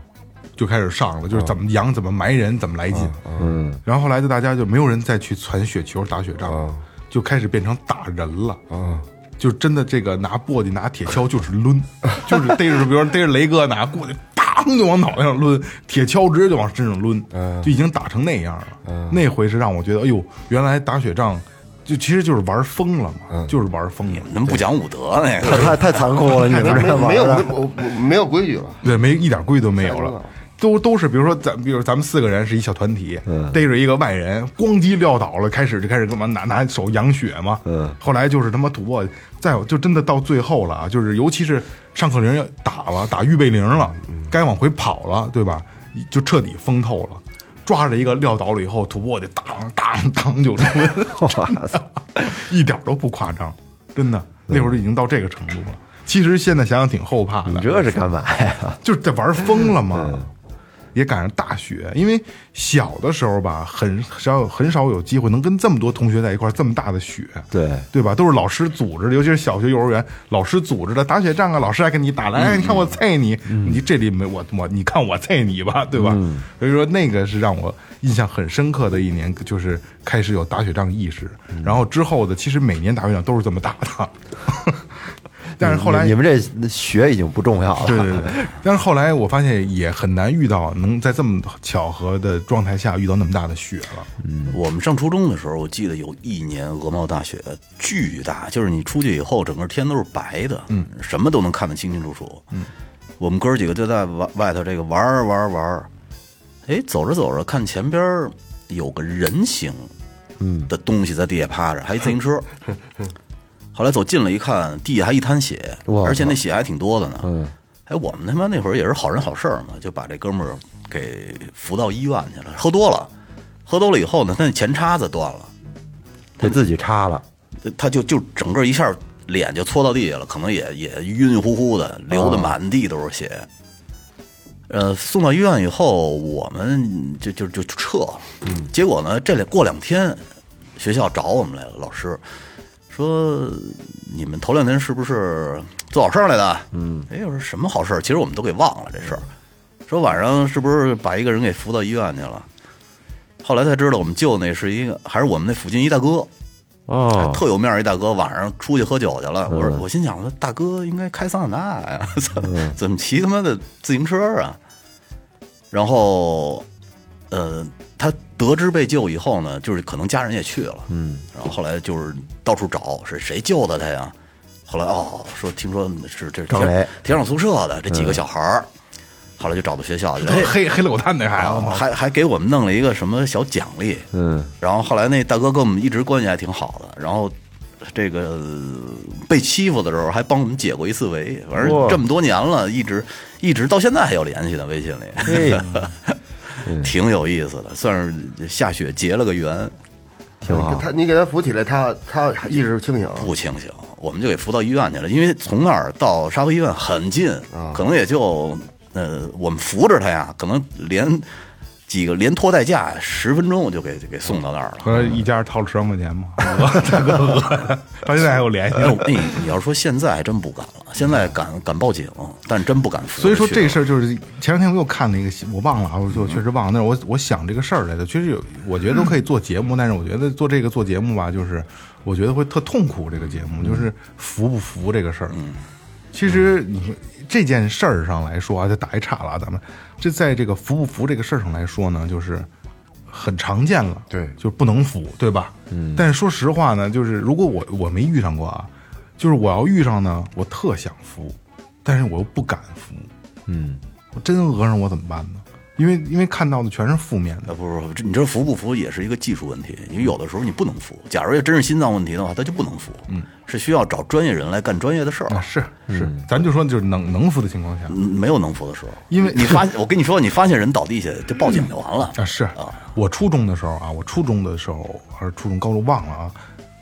就开始上了，就是怎么扬怎么埋人，怎么来劲。嗯，然后后来就大家就没有人再去攒雪球打雪仗了，就开始变成打人了。嗯就真的这个拿簸箕拿铁锹就是抡，就是逮着，比如说逮着雷哥拿过去，当就往脑袋上抡，铁锹直接就往身上抡，就已经打成那样了。那回是让我觉得，哎呦，原来打雪仗就其实就是玩疯了嘛，就是玩疯了。能不讲武德那个？太太太残酷了，你们 这没有没有没有规矩了。对，没一点规矩都没有了。都都是，比如说咱，比如咱们四个人是一小团体，嗯逮着一个外人，咣叽撂倒了，开始就开始干嘛拿拿手养血嘛，嗯后来就是他妈土拨，再有就真的到最后了啊，就是尤其是上课铃要打了，打预备铃了，该往回跑了，对吧？就彻底疯透了。抓着一个撂倒了以后，土拨就当当当就出来了，一点都不夸张，真的，那会儿就已经到这个程度了。其实现在想想挺后怕的，你这是干嘛呀？就是在玩疯了嘛。也赶上大雪，因为小的时候吧，很少很少有机会能跟这么多同学在一块儿，这么大的雪，对，对吧？都是老师组织的，尤其是小学、幼儿园，老师组织的打雪仗啊，老师还跟你打来，哎，你看我菜你，你这里没我我，你看我菜你吧，对吧？所以说那个是让我印象很深刻的一年，就是开始有打雪仗意识，然后之后的其实每年打雪仗都是这么打的，但是后来你们这学已经不重要了。对对对，但是后来我发现也很难遇到能在这么巧合的状态下遇到那么大的雪了。我们上初中的时候，我记得有一年鹅毛大雪巨大，就是你出去以后，整个天都是白的，嗯，什么都能看得清清楚楚。嗯，我们哥儿几个就在外外头这个玩玩玩，哎，走着走着，看前边有个人形，嗯的东西在地下趴着，还一自行车。后来走近了一看，地下还一滩血，而且那血还挺多的呢。嗯，哎，我们他妈那会儿也是好人好事儿嘛，就把这哥们儿给扶到医院去了。喝多了，喝多了以后呢，他那前叉子断了，给自己插了。他就就整个一下脸就搓到地下了，可能也也晕晕乎乎的，流的满地都是血。呃，送到医院以后，我们就就就撤了。嗯，结果呢，这里过两天，学校找我们来了，老师说你们头两天是不是做好事儿来的？嗯，哎，我说什么好事儿？其实我们都给忘了这事儿。说晚上是不是把一个人给扶到医院去了？后来才知道，我们救那是一个还是我们那附近一大哥。哦，特有面儿一大哥，晚上出去喝酒去了。我说，我心想，我说大哥应该开桑塔纳呀，怎么怎么骑他妈的自行车啊？然后，呃，他得知被救以后呢，就是可能家人也去了，嗯，然后后来就是到处找是谁救的他呀？后来哦，说听说是这是张雷。铁厂宿舍的这几个小孩儿，后来就找到学校去，哎黑黑了我蛋那孩子还还给我们弄了一个什么小奖励，嗯，然后后来那大哥跟我们一直关系还挺好的，然后这个呃被欺负的时候还帮我们解过一次围，反正这么多年了，一直一直到现在还有联系呢，微信里，嘿，挺有意思的，算是下雪结了个缘，挺好。他你给他扶起来，他他意识清醒。不清醒，我们就给扶到医院去了，因为从那儿到沙河医院很近，可能也就呃我们扶着他呀，可能连几个连拖带架十分钟我就给给送到那儿了。和一家掏了十万块钱嘛，大哥，到现在还有联系你要说现在还真不敢了，现在敢敢报警，但真不敢扶所以说这事儿就是前两天我又看了一个新，我忘了啊，我就确实忘了。但是我我想这个事儿来的，确实有，我觉得都可以做节目，但是我觉得做这个做节目吧，就是我觉得会特痛苦。这个节目就是服不服这个事儿。其实你说这件事儿上来说啊，就打一岔了啊，咱们这在这个服不服这个事儿上来说呢，就是很常见了。对就是不能服，对吧？嗯。但是说实话呢，就是如果我我没遇上过啊，就是我要遇上呢，我特想服，但是我又不敢服。嗯，我真讹上我怎么办呢？因为因为看到的全是负面的。呃，不是，不是你这服不服也是一个技术问题，因为有的时候你不能服。假如要真是心脏问题的话，他就不能服，嗯，是需要找专业人来干专业的事儿啊，，是是，咱就说就是能能服的情况下嗯没有能服的时候。因为你发，我跟你说，你发现人倒地下就报警就完了。啊，是啊我初中的时候啊，我初中的时候还是初中高中忘了啊，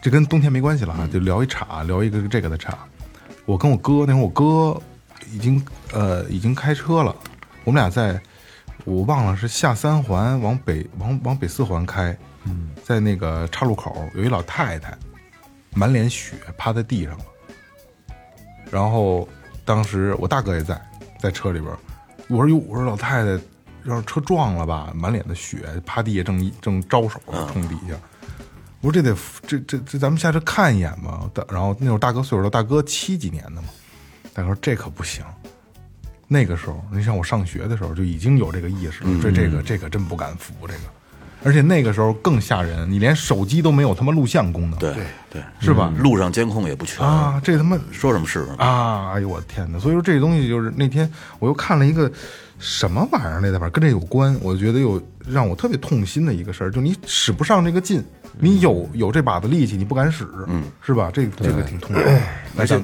这跟冬天没关系了啊，就聊一岔，聊一个这个的岔。我跟我哥那会儿，我哥已经呃已经开车了，我们俩在，我忘了是下三环往北往往北四环开，嗯，在那个岔路口有一老太太，满脸血趴在地上了。然后当时我大哥也在，在车里边，我说哟，我说老太太要是车撞了吧，满脸的血，趴地下正正招手冲底下。我说这得这这这，咱们下车看一眼吧。大然后那会儿大哥岁数大，大哥七几年的嘛，大哥说这可不行。那个时候，你像我上学的时候就已经有这个意识了，这这个这个真不敢服这个。而且那个时候更吓人，你连手机都没有他妈录像功能，对对，是吧？路上监控也不全，啊，这他妈说什么是什么。啊！哎呦我的天哪！所以说这东西就是那天我又看了一个什么玩意儿来的，反正跟这有关，我觉得有让我特别痛心的一个事儿，就你使不上这个劲，你有有这把子力气，你不敢使，嗯，是吧？这这个挺痛苦。来，咱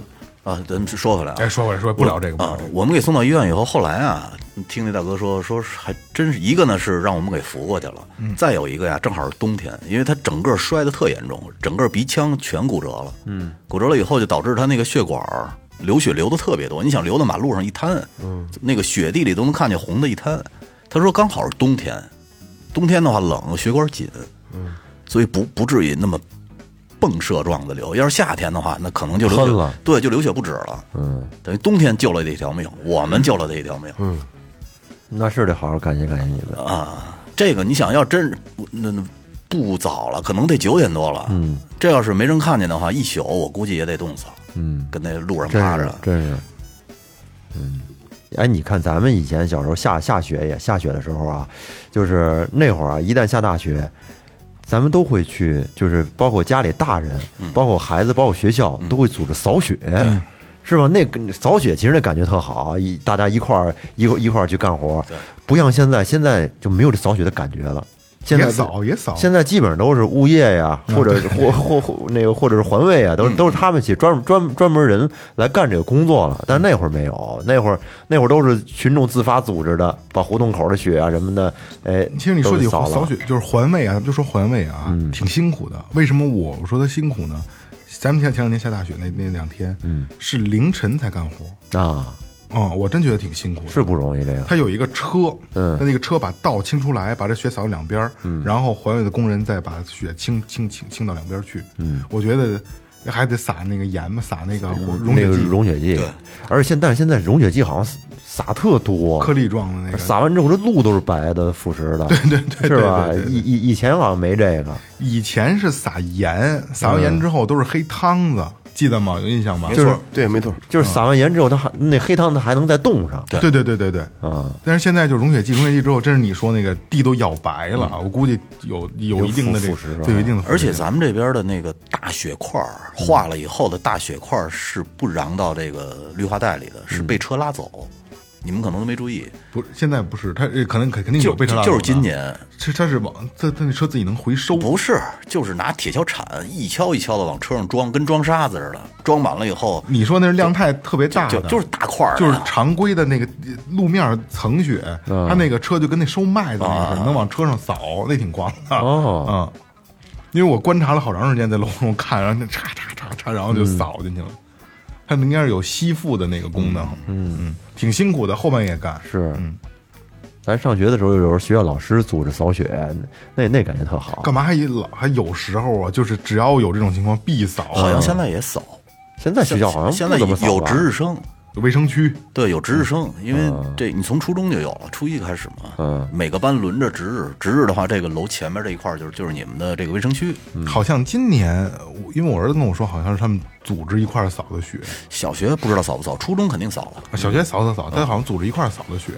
啊，咱说回来啊，哎，说回来，说不聊这个。啊我们给送到医院以后，后来啊，听那大哥说，说还真是一个呢，是让我们给扶过去了，再有一个呀，正好是冬天，因为他整个摔得特严重，整个鼻腔全骨折了，嗯，骨折了以后就导致他那个血管流血流的特别多，你想流到马路上一滩，嗯，那个雪地里都能看见红的一滩。他说刚好是冬天，冬天的话冷，血管紧，嗯，所以不不至于那么迸射状的流。要是夏天的话，那可能就流血了，对，就流血不止了。嗯，等于冬天救了他一条命，我们救了他一条命。嗯那是得好好感谢感谢你们。啊，这个你想要真那那不早了，可能得九点多了。嗯，这要是没人看见的话，一宿我估计也得冻死了。嗯，跟那路上趴着。真是，嗯，哎，你看咱们以前小时候下下雪也下雪的时候啊，就是那会儿啊，一旦下大雪，咱们都会去，就是包括家里大人，包括孩子，包括学校，都会组织扫雪。是吧？那扫雪其实那感觉特好，一大家一块儿一块一块儿去干活，不像现在，现在就没有这扫雪的感觉了。现在也扫也扫，现在基本上都是物业呀，或者或或或那个或者是环卫啊，都是都是他们去专专专门人来干这个工作了。但那会儿没有，那会儿那会儿都是群众自发组织的，把胡同口的雪啊什么的，哎，其实你说起扫扫雪，就是环卫啊，咱们就说环卫啊，挺辛苦的。为什么我说他辛苦呢？咱们前前两天下大雪那那两天，嗯，是凌晨才干活。啊，哦，我真觉得挺辛苦的。是不容易这个。他有一个车，嗯他那个车把道清出来，把这雪扫到两边儿，然后环卫的工人再把雪清清清清到两边去。嗯，我觉得还得撒那个盐嘛，撒那个溶那个雪剂，溶雪剂，而且现但是现在溶雪剂好像撒特多，颗粒状的那个。撒完之后这路都是白的、腐蚀的，对对对是吧对对？对以以以前好像没这个，以前是撒盐，撒完盐之后都是黑汤子，记得吗？有印象吧？就是对，没错，就是撒完盐之后，它还那黑汤它还能再冻上，对。对对对对。啊，但是现在就溶雪剂，溶雪剂之后，真是你说那个地都咬白了，我估计有有一定的腐蚀是吧对有一定的腐蚀，而且咱们这边的那个大雪块化了以后的大雪块是不瓤到这个绿化带里的，是被车拉走。你们可能都没注意，不现在不是，它呃可能肯肯定就有被车拉就是今年，是它是往它它那车自己能回收，不是，就是拿铁锹铲一锹一锹的往车上装，跟装沙子似的，装满了以后，你说那是量太特别大的，就就是大块儿，就是常规的那个路面层雪，它那个车就跟那收麦子那个似的，能往车上扫，那挺狂的。哦。嗯，因为我观察了好长时间，在楼上看，然后那叉叉叉叉，然后就扫进去了。它应该是有吸附的那个功能，嗯嗯，挺辛苦的，后半夜干。是，咱上学的时候，有时候学校老师组织扫雪，那那感觉特好。干嘛还老还有时候啊，就是只要有这种情况必扫，好像现在也扫，现在学校好像现在不怎么扫有值日生，有卫生区，对，有值日生，因为这你从初中就有了，初一开始嘛，嗯，每个班轮着值日，值日的话，这个楼前面这一块儿就是就是你们的这个卫生区，好像今年，我因为我儿子跟我说，好像是他们组织一块儿扫的雪，小学不知道扫不扫，初中肯定扫了，小学扫扫扫，他好像组织一块儿扫的雪。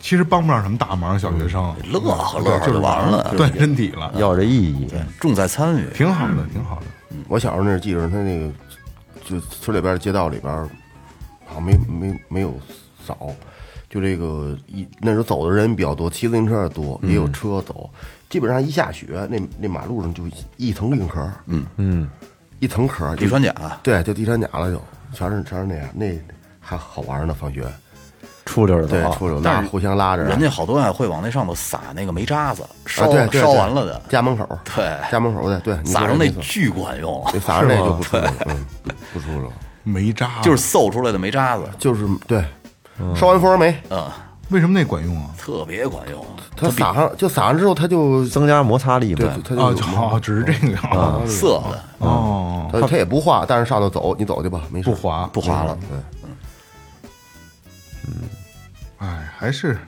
其实帮不上什么大忙，小学生。乐呵乐呵就是就完了，锻炼身体了，要这意义。重在参与，挺好的，挺好的。我小时候那记着他那个，就村里边街道里边，好像没没没有扫，就这个一那时候走的人比较多，骑自行车也多，也有车走。基本上一下雪，那那马路上就一层硬壳，嗯嗯，一层壳，地穿甲，对，就地穿甲了就，全是全是那样，那还好玩呢。放学出溜的对的，出溜拉互相拉着，人家好多啊会往那上头撒那个煤渣子，烧、烧完了的，家门口，对家门口的，对，撒上那巨管用，对撒上那就不出了，嗯，不出了，煤渣就是馊出来的煤渣子，就是对，烧完蜂窝煤，嗯，为什么那管用啊？特别管用。它撒上就撒上之后，它就增加摩擦力对嘛。啊，它就有就好，只是这个啊色的哦，它它也不化，但是上头走，你走去吧，没事不滑不滑了，对，嗯哎，还是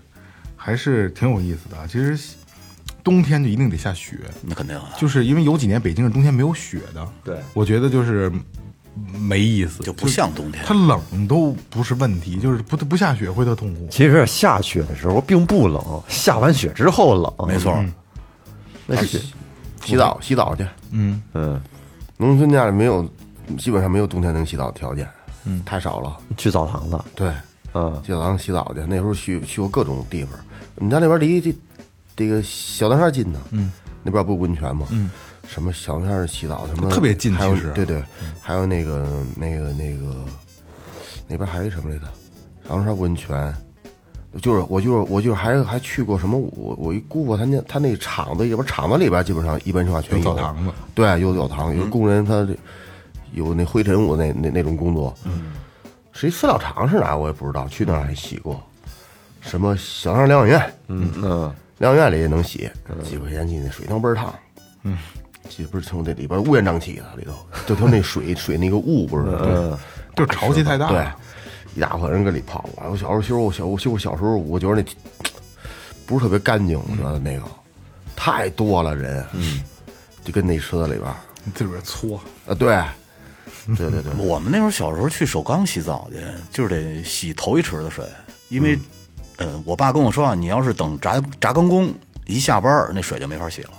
还是挺有意思的啊。其实冬天就一定得下雪，那肯定啊，就是因为有几年北京是冬天没有雪的。对我觉得就是没意思，就不像冬天它冷都不是问题，就是不不下雪会特痛苦。其实下雪的时候并不冷，下完雪之后冷。没错。那是洗澡洗澡去。嗯，嗯，农村家里没有，基本上没有冬天能洗澡的条件，嗯，太少了。去澡堂子，对，嗯，去澡堂洗澡去。那时候去去过各种地方，我们家那边离这这个小南山近呢，嗯，那边不有温泉吗？嗯，什么小汤山洗澡什么特别近还有其实对对，还有那个那个那个那边还有什么来着？小汤山温泉。就是我就是我就是还还去过什么我我一姑父他那他那厂子里边厂子里边基本上一般情况全有澡堂子，对，有澡堂，有工人他有那灰尘我那那那种工作，嗯，是一饲料厂是哪我也不知道，去那儿还洗过，什么小上疗养院，嗯嗯，疗养院里也能洗，几块钱进去，水汤倍儿烫，嗯，这不是从这里边乌烟瘴气的里头，就从那水 水那个雾不是，嗯，就是潮气太大。对，一大伙人搁里泡。我小时候，其实我小，我其实我小时候，我觉得那 不是特别干净，我觉得那个。太多了人，嗯，就跟那池子里边儿，你自个儿搓，啊，对，对对对，我们那会儿小时候去首钢洗澡去，就是得洗头一池子水，因为，呃，我爸跟我说啊，你要是等轧轧钢工一下班，那水就没法洗了，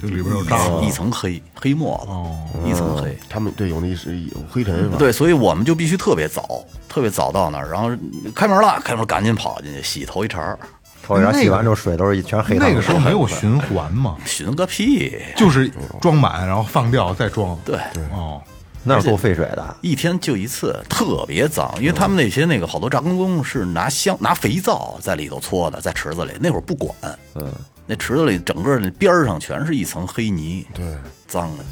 这里边有瘴一层黑黑沫子，哦一层黑。他们对有那是有灰尘是吧？对，所以我们就必须特别早，特别早到那儿，然后开门了，开门赶紧跑进去洗头一茬儿，头一茬洗完之后水都是全黑的。那个时候没有 循环嘛，循个屁！就是装满然后放掉再装。对，哦，那是够费水的。一天就一次，特别脏，因为他们那些那个好多炸工工是拿香拿肥皂在里头搓的，在池子里，那会儿不管，嗯，那池子里整个那边儿上全是一层黑泥，对，脏的。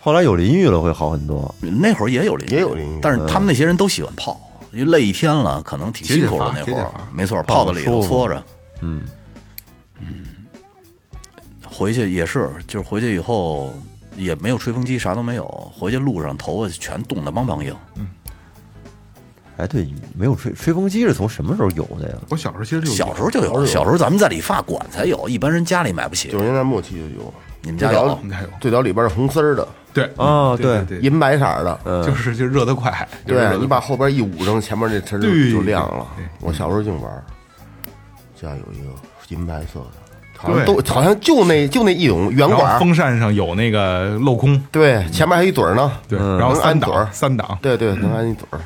后来有淋浴了会好很多。那会儿也有淋浴，也有淋浴但是他们那些人都喜欢泡，因为累一天了，可能挺辛苦的。那会儿没错，泡在里头搓着，嗯嗯，回去也是，就是回去以后也没有吹风机，啥都没有，回去路上头发全冻得梆梆硬。哎，对，没有吹吹风机是从什么时候有的呀？我小时候其实就有小时候就有，小时候咱们在理发馆才有，一般人家里买不起九。十年代末期就有，你们家有？应该有最早里边是红丝儿的，对啊对对对，银白色儿的，就是就热得快，对你把后边一捂上，前面这词儿就就亮了。我小时候净玩儿，家有一个银白色的，好像都好像就那就那一种圆管儿，风扇上有那个镂空，对，前面还有一嘴儿呢，对，嗯然后三嘴儿档三档，对对，能安一嘴儿，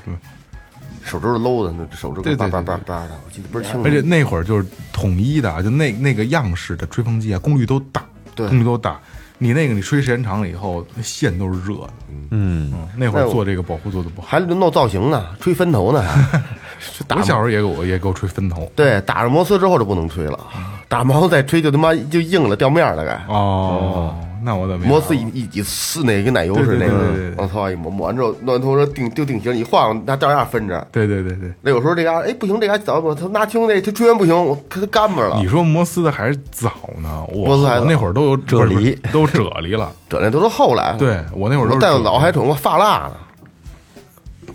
手指头搂的，那手指对对头叭叭叭对叭的，我记得不是清楚而。且那会儿就是统一的啊，就那那个样式的吹风机啊，功率都大，对功率都大。你那个你吹时间长了以后，那线都是热的。嗯，嗯，那会儿做这个保护做的不好。还弄造型呢，吹分头呢，打我小时候也给我也给我吹分头。对打上摩丝之后就不能吹了，打毛再吹就他妈就硬了掉面了该。哦，那我怎么没摩丝一一一撕那个跟奶油似的那个，往头上一抹，抹完之后弄完头说定就定型，一晃那照样分着。对对对对，那有时候这嘎哎不行，这嘎早我他拿清那他吹完不行，我可他干巴了你。说摩斯的还是早呢，我摩斯还那会儿都有啫喱都啫喱了。啫喱都是后来。对我那会儿都带老还整过发蜡呢，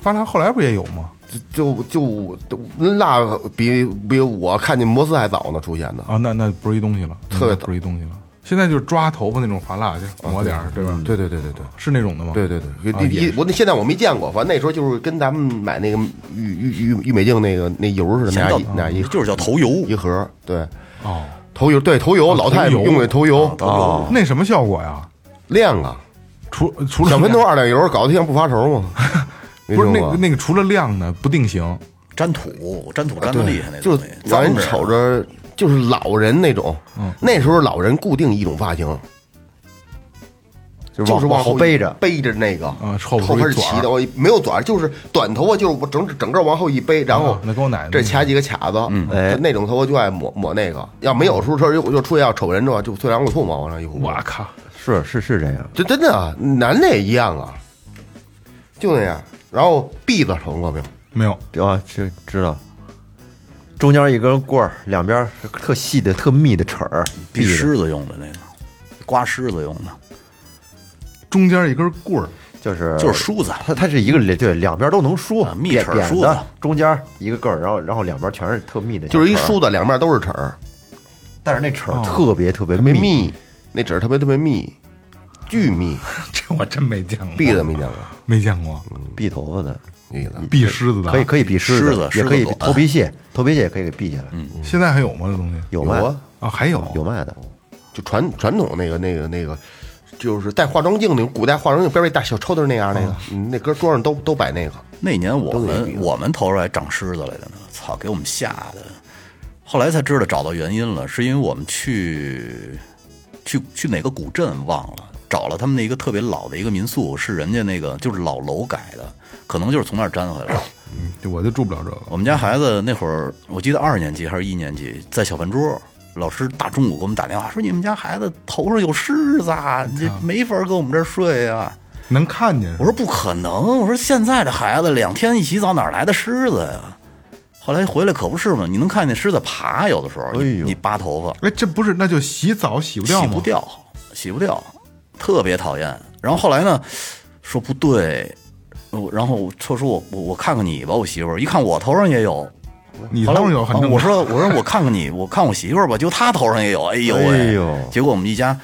发蜡后来不也有吗？就就就蜡比比我看见摩斯还早呢出现的。啊，那那不是一东西了，特别那不是一东西了。现在就是抓头发那种发蜡去抹点儿，对吧？对对对对对。是那种的吗？对对对，啊一一我那现在我没见过，反正那时候就是跟咱们买那个玉玉玉玉美净那个那油似的，那那样一就是叫头油，一盒，对，哦，头油对头油，老太太头油。用的头油。哦，那什么效果呀？亮啊，除除了小喷头二两油搞得像不发愁嘛，没不是那听过。个那个除了亮呢，不定型。粘土，粘土粘的厉害那就东西，让人瞅着就是老人那种，那时候老人固定一种发型，就就是往往后背着，背着那个啊后边后边有一卷儿。齐的，我没有短，就是短头发，就是我整整个往后一背，然后啊那跟我奶奶这卡几个卡子，哎。那种头发就爱抹抹那个，要没有时候说又又出去要瞅人的话，就退两股兔毛往上一糊，我靠，是是是这样。这真的啊，男的也一样啊，就那样，然后篦子瞅过没有？没有。啊，这知道。中间一根棍儿，两边是特细的、特密的齿儿，逼闭着。狮子用的那个，刮狮子用的，中间一根棍儿，就是就是梳子。它它是一个对，两边都能梳啊，密齿梳子，中间一个个儿，然后然后两边全是特密的，就是一梳，子，两面都是齿儿，但是那齿儿特别特别特别密，那齿儿特别特别密，巨密，这我真没见过，篦子没见过，没见过，避头发的，篦子。避狮子的，可以可以避狮狮子也可以头皮屑，头皮屑也可以给避下来，嗯。现在还有吗？这东西？有卖啊。啊，还有。有卖的，就传传统那个那个那个，就是带化妆镜那种古代化妆镜边儿一大小抽屉那样那个，嗯那搁桌上都都摆那个。那年我们我们头上还长虱子来的呢，操，给我们吓的。后来才知道找到原因了，是因为我们去去去哪个古镇忘了，找了他们那一个特别老的一个民宿，是人家那个就是老楼改的，可能就是从那儿粘回来的。就我就住不了这个。我们家孩子那会儿，我记得二年级还是一年级，在小饭桌，老师大中午给我们打电话说：“你们家孩子头上有虱子啊，这没法搁我们这儿睡啊。”能看见我说不可能，我说现在的孩子两天一洗澡哪来的虱子呀？后来回来可不是嘛，你能看见虱子爬，有的时候你哎呦你扒头发哎，这不是那就洗澡洗不掉吗？洗不掉，洗不掉，特别讨厌。然后后来呢，说不对，我然后说说我我我看看你吧，我媳妇儿一看我头上也有，你头上有很正常。我说我说我看看你，我看我媳妇儿吧，就她头上也有，哎呦喂！哎呦结果我们一家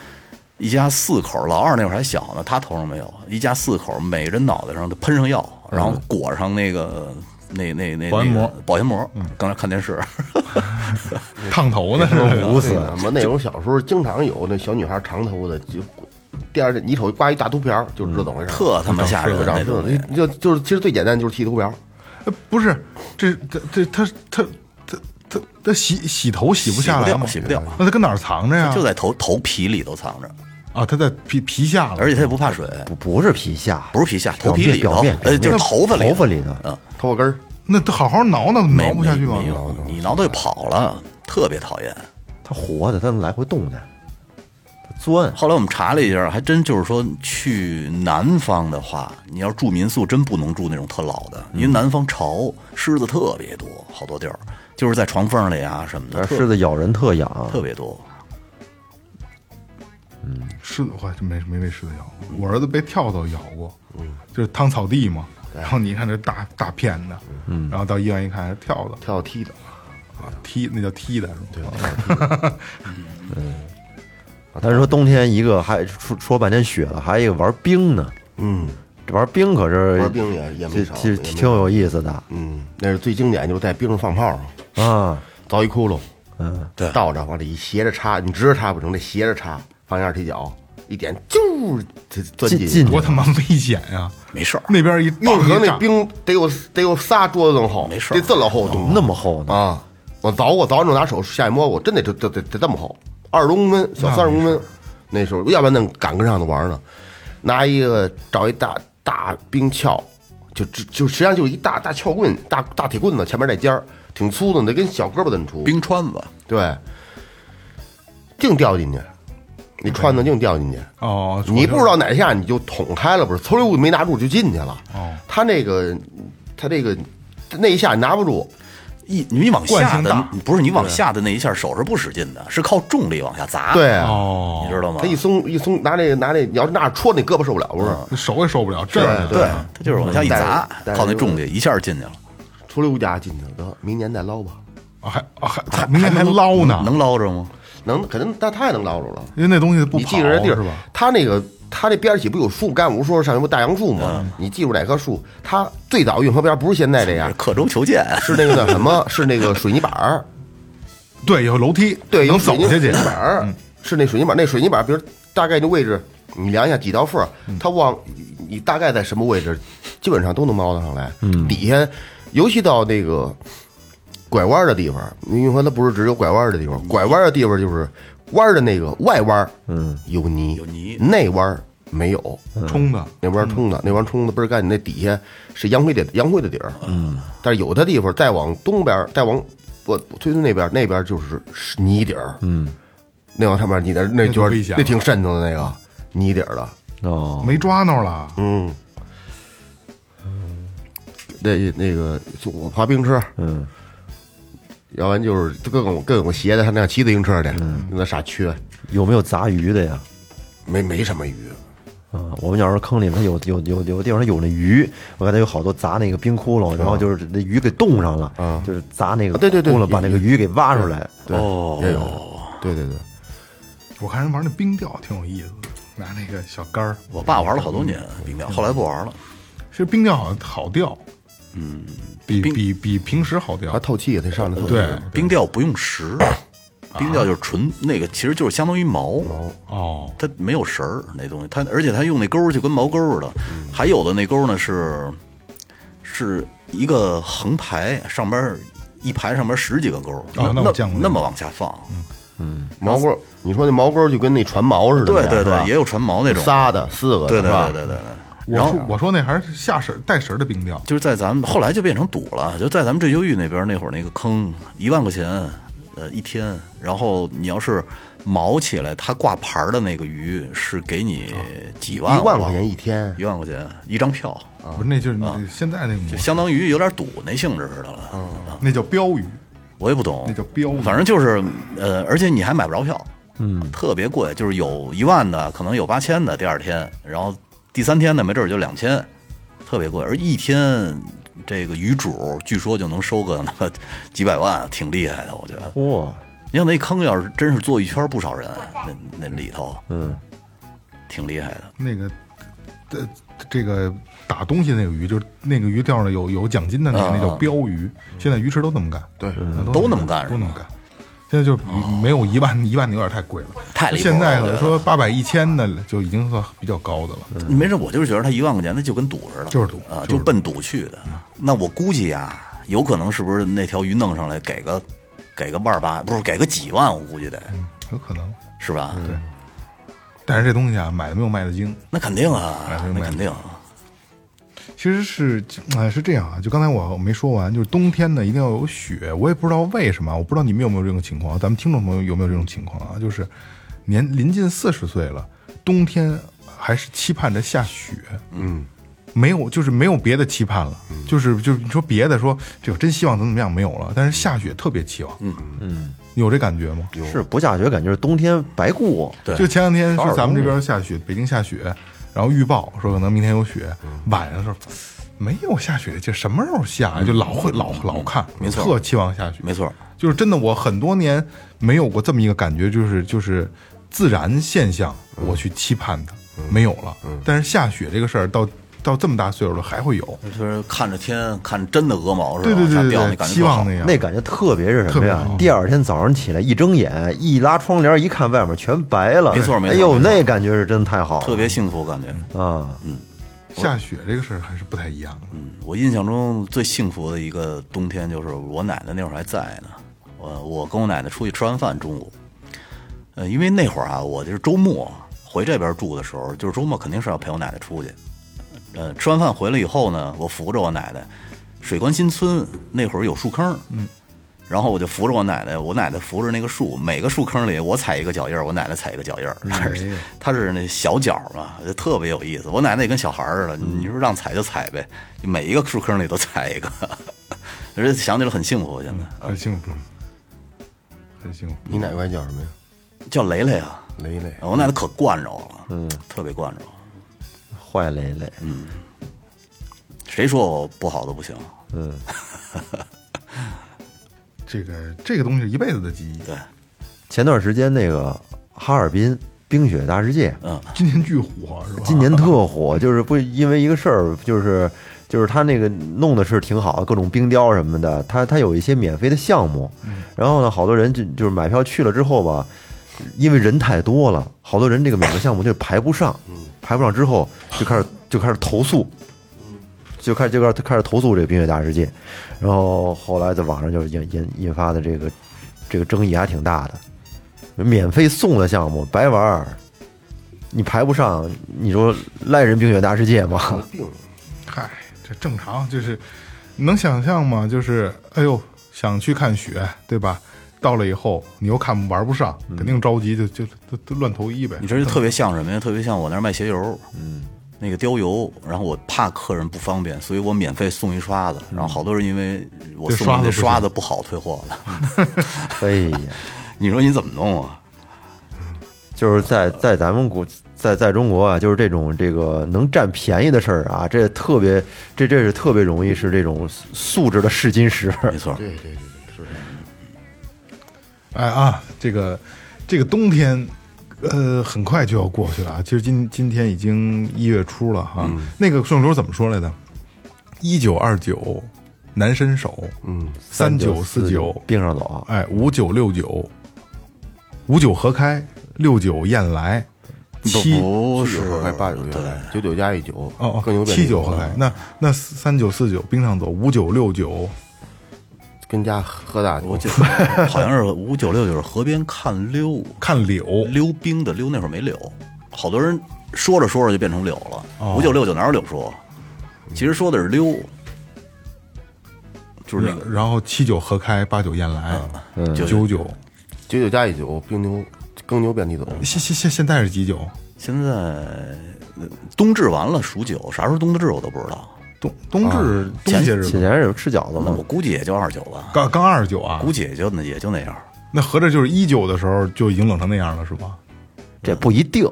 一家四口，老二那会儿还小呢，他头上没有，一家四口每人脑袋上都喷上药，然后裹上那个。那那那保鲜膜那个保鲜膜，刚才看电视，烫头呢，捂死那么那种小时候经常有那小女孩长头发的，就第二天你瞅挂一大秃瓢，就知道怎么回事儿。特他妈吓人就长那种就就是其实最简单就是剃秃瓢。呃不是，这这这他他他他他洗洗头洗不下来吗？洗不掉洗不掉那他搁哪儿藏着呀？就在头头皮里头藏着，啊，他在皮皮下了，而且它也不怕水，不不是皮下，不是皮下，头皮里头面表面，呃，就是头发里头发里头嗯，头发根儿，那他好好挠挠挠不下去吗没？有，你挠它就跑了，特别讨厌。它活的，它能来回动的，它钻。后来我们查了一下，还真就是说，去南方的话，你要住民宿，真不能住那种特老的，因为南方潮，狮子特别多，好多地儿，就是在床缝里啊什么的，狮子咬人特痒，特别多。狮子我还真没没被狮子咬过，我儿子被跳蚤咬过，嗯，就是趟草地嘛，然后你看这大大片的，嗯，然后到医院一看，跳蚤。跳蚤踢的。啊，踢那叫踢的，是吧？但 是说冬天一个还说说半天雪了，还有一个玩冰呢。嗯这玩冰可是玩冰也也没少其实挺有意思的嗯，那是最经典，就是在冰上放炮，啊。凿一窟窿，嗯，对倒着往里一斜着插，你直着插不成，得斜着插，放一下踢脚，一点啾，就钻进去。进进多他妈危险呀！没事儿，那边一运河那冰得有得有仨桌子那么厚，没事儿得这么厚东西那么厚呢？啊！我凿过，凿着拿手下去摸过，真得得得得得这么厚，二十多公分，小三十公分。那时候要不然那赶跟上头玩呢，拿一个找一大大冰撬，就就就实际上就是一大大撬棍，大大铁棍子，前面带尖儿，挺粗的，那跟小胳膊那么粗。冰川子，对，净掉进去，你穿的净掉进去。哦，你不知道哪下你就捅开了，不是？嗖溜没拿住就进去了。哦，他那个，他这个那一下拿不住，一你往下的不是你往下的那一下手是不使劲的，是靠重力往下砸。对，哦你，知道吗他？一松一松，拿那个拿那，你要是那样戳，那胳膊受不了，不是？手也受不了，这儿对，他就是往下一砸，靠那重力一下进去了，出溜家进去了，得明年再捞吧。还还啊还还还捞呢，能捞着吗？能，肯定，但他也能捞着了。因为那东西不你跑记着这地儿是吧？他那个他那边儿起不有树？刚才我不是说上有个大杨树吗？你记住哪棵树？它最早运河边儿不是现在这样，刻舟求剑，是那个叫什么？是那个水泥板儿。对，有楼梯，对，有能走下去水泥水泥。板儿，是那水泥板，那水泥板，比如大概那位置，你量一下几道缝儿，它往你大概在什么位置，基本上都能猫得上来。底下，尤其到那个拐弯的地方，运河它不是只有拐弯的地方，拐弯的地方就是弯的那个外弯，嗯，有泥，有泥。内弯没有，冲的，那弯冲的，那弯冲的倍儿干净，那底下是洋灰的洋灰的底儿，嗯，但是有的地方再往东边，再往我推推那边，那边就是是泥底儿，嗯，那往上面你的那就是那挺瘆得的那个泥底儿的，哦，没抓着了。嗯，那那个就我滑冰车，嗯，要不然就是各种各种斜的，他那样骑自行车的，那傻缺，有没有杂鱼的呀？没没什么鱼，啊，我们小时候坑里面它有有有有个地方它有那鱼，我看它有好多砸那个冰窟窿，然后就是那鱼给冻上了，嗯就是砸那个啊对对对窟窿把那个鱼给挖出来。对，哦也有，对对对。我看人玩那冰钓挺有意思的，拿那个小杆儿。我爸玩了好多年冰钓，后来不玩了。其实冰钓好像好钓，嗯，比比比平时好钓它。透气，也得上来透气。对，冰钓不用石，冰钓就是纯那个，其实就是相当于毛，哦，它没有绳儿那东西，它而且它用那钩儿就跟毛钩似的，还有的那钩儿呢是是一个横排，上边儿一排上边儿十几个钩儿，哦那我见过那么往下放，嗯毛钩，你说那毛钩就跟那船锚似的，对对是吧对，也有船锚那种，仨的、四个的，对对是吧对对对对。我然后说我说那还是下绳带绳的冰钓，就是在咱们后来就变成赌了，就在咱们坠秋峪那边那会儿那个坑一万块钱，呃一天，然后你要是毛起来，它挂牌儿的那个鱼是给你几万，一万块钱一天，一万块钱一张票，不是那就是你现在那个相当于有点赌那性质似的了。啊。那叫标鱼，我也不懂，那叫标鱼反正就是呃，而且你还买不着票，嗯，特别贵，就是有一万的，可能有八千的，第二天，然后第三天呢，没准儿就两千，特别贵，而一天这个鱼主据说就能收个那么 几百万，挺厉害的，我觉得。哇，你想那坑要是真是坐一圈儿不少人，那那里头嗯，挺厉害的。那个呃这个打东西那个鱼，就是那个鱼钓上有有奖金的那个，啊那叫标鱼。现在鱼池都这么干，对都那么干都那么干。现在就没有一万一万的有点太贵了，太离谱了现在我觉得说八百一千的就已经算比较高的了。没事，我就是觉得他一万块钱，那就跟赌似的，就是赌啊，就是就奔赌去的。那我估计啊，有可能是不是那条鱼弄上来给个给个万八，不是给个几万，我估计得有可能，是吧？对。但是这东西啊，买的没有卖的精。那肯定啊那肯定。其实是，哎，是这样啊，就刚才我没说完，就是冬天呢一定要有雪，我也不知道为什么，我不知道你们有没有这种情况，咱们听众朋友有没有这种情况啊？就是年临近四十岁了，冬天还是期盼着下雪，嗯，没有，就是没有别的期盼了，就是就是你说别的说这个真希望怎么怎么样没有了，但是下雪特别期望，嗯嗯，有这感觉吗？是不下雪，感觉是冬天白过。对就前两天是咱们这边下雪，北京下雪，然后预报说可能明天有雪，晚上的时候没有下雪，这什么时候下？呀？就老会老老看，没错。特期望下雪。没错，就是真的，我很多年没有过这么一个感觉，就是就是自然现象，我去期盼它没有了。但是下雪这个事儿，到到这么大岁数了还会有。就是看着天，看真的鹅毛似对的往下掉，对对对对，那感觉望那样。那感觉特别是什么？呀第二天早上起来一睁眼，一拉窗帘，一看外面全白了。没错没错哎呦，那感觉是真太好了，特别幸福感觉。啊！嗯下雪这个事儿还是不太一样的。嗯，我印象中最幸福的一个冬天，就是我奶奶那会儿还在呢。我我跟我奶奶出去吃完饭，中午，呃，因为那会儿啊，我就是周末回这边住的时候，就是周末肯定是要陪我奶奶出去。呃，吃完饭回来以后呢，我扶着我奶奶，水关新村那会儿有树坑，嗯，然后我就扶着我奶奶，我奶奶扶着那个树，每个树坑里我踩一个脚印儿，我奶奶踩一个脚印儿，她是那小脚嘛，就特别有意思。我奶奶也跟小孩似的，你说让踩就踩呗，每一个树坑里都踩一个，而且想起来很幸福。现在很幸福，很幸福。你奶奶叫什么呀？叫雷雷啊，雷雷。我奶奶可惯着我了，嗯，特别惯着我。坏累累。嗯，谁说我不好都不行，嗯。这个这个东西是一辈子的记忆。对，前段时间那个哈尔滨冰雪大世界，嗯，今年巨火是吧？今年特火，就是不因为一个事儿，就是就是他那个弄的是挺好，各种冰雕什么的，他他有一些免费的项目，然后呢，好多人就就是买票去了之后吧，因为人太多了，好多人这个每个项目就排不上，排不上之后就开始就开始投诉，就开始就开始开始投诉这个冰雪大世界，然后后来在网上就引引引发的这个这个争议还挺大的，免费送的项目白玩。你排不上，你说赖人冰雪大世界吗？嗨，这正常，就是能想象吗？就是哎呦，想去看雪，对吧？到了以后你又看玩不上，肯定着急，就就就就乱投医呗。你这就特别像什么呀？特别像我那儿卖鞋油，嗯，那个貂油，然后我怕客人不方便，所以我免费送一刷子，然后好多人因为我送的那刷子不好退货了，哎呀，你说你怎么弄啊？就是在在咱们国在在中国啊，就是这种这个能占便宜的事儿啊，这特别这这是特别容易是这种素质的试金石。没错，对对对。哎啊，这个这个冬天，呃，很快就要过去了啊。其实今今天已经一月初了哈。那个顺口溜怎么说来的？一九二九难伸手，嗯，三九四九，并上走，哎，五九六九五九合开，六九雁来，七不是七九合开，八九雁来，九九加一九，哦哦，七九合开，那那三九四九冰上走，五九六九跟家喝大酒。我，记得 好像是五九六，就是河边看溜。看柳，溜冰的溜，那会儿没柳，好多人说着说着就变成柳了。哦。五九六九哪有柳说？其实说的是溜，就是那个然后七九河开，八九雁来，就九九，九九加一九，冰牛耕牛遍地走，现现现现在是几九？现在呃冬至完了数九，啥时候冬至我都不知道。冬冬至冬节日子，前是吃饺子嘛那我，估计也就二九吧，刚刚二十九啊，估计也就那也就那样。那合着就是一九的时候就已经冷成那样了，是吧？这不一定，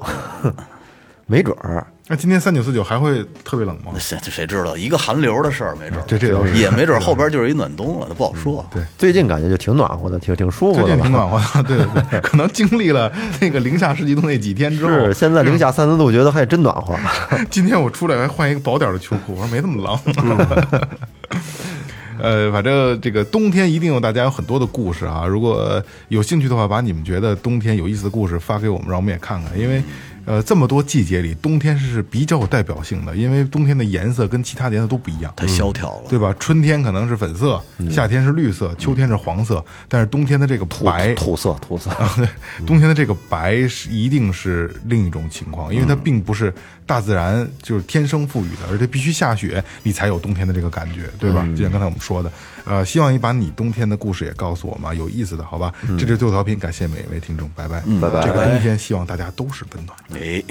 没准儿。那今天三九四九还会特别冷吗？谁谁知道？一个寒流的事儿，没准儿这这倒是也没准儿后边就是一暖冬了，那不好说。对最近感觉就挺暖和的，挺挺舒服的最近挺。暖和的，对对 对，可能经历了那个零下十几度那几天之后是，，现在零下三四度，觉得还真暖和。今天我出来还换一个薄点儿的秋裤，我说没那么冷。呃，反正这个冬天一定有大家有很多的故事啊，如果有兴趣的话，把你们觉得冬天有意思的故事发给我们，让我们也看看。因为，呃，这么多季节里，冬天是比较有代表性的，因为冬天的颜色跟其他的颜色都不一样。太萧条了。对吧？春天可能是粉色，夏天是绿色，秋天是黄色，但是冬天的这个白，土色土色，啊，对，冬天的这个白是一定是另一种情况，因为它并不是大自然就是天生赋予的，而且必须下雪你才有冬天的这个感觉，对吧？就像刚才我们说的，呃，希望你把你冬天的故事也告诉我们啊，有意思的，好吧？这就是最后调频，感谢每一位听众，拜拜，拜拜这个冬天希望大家都是温暖的。哎。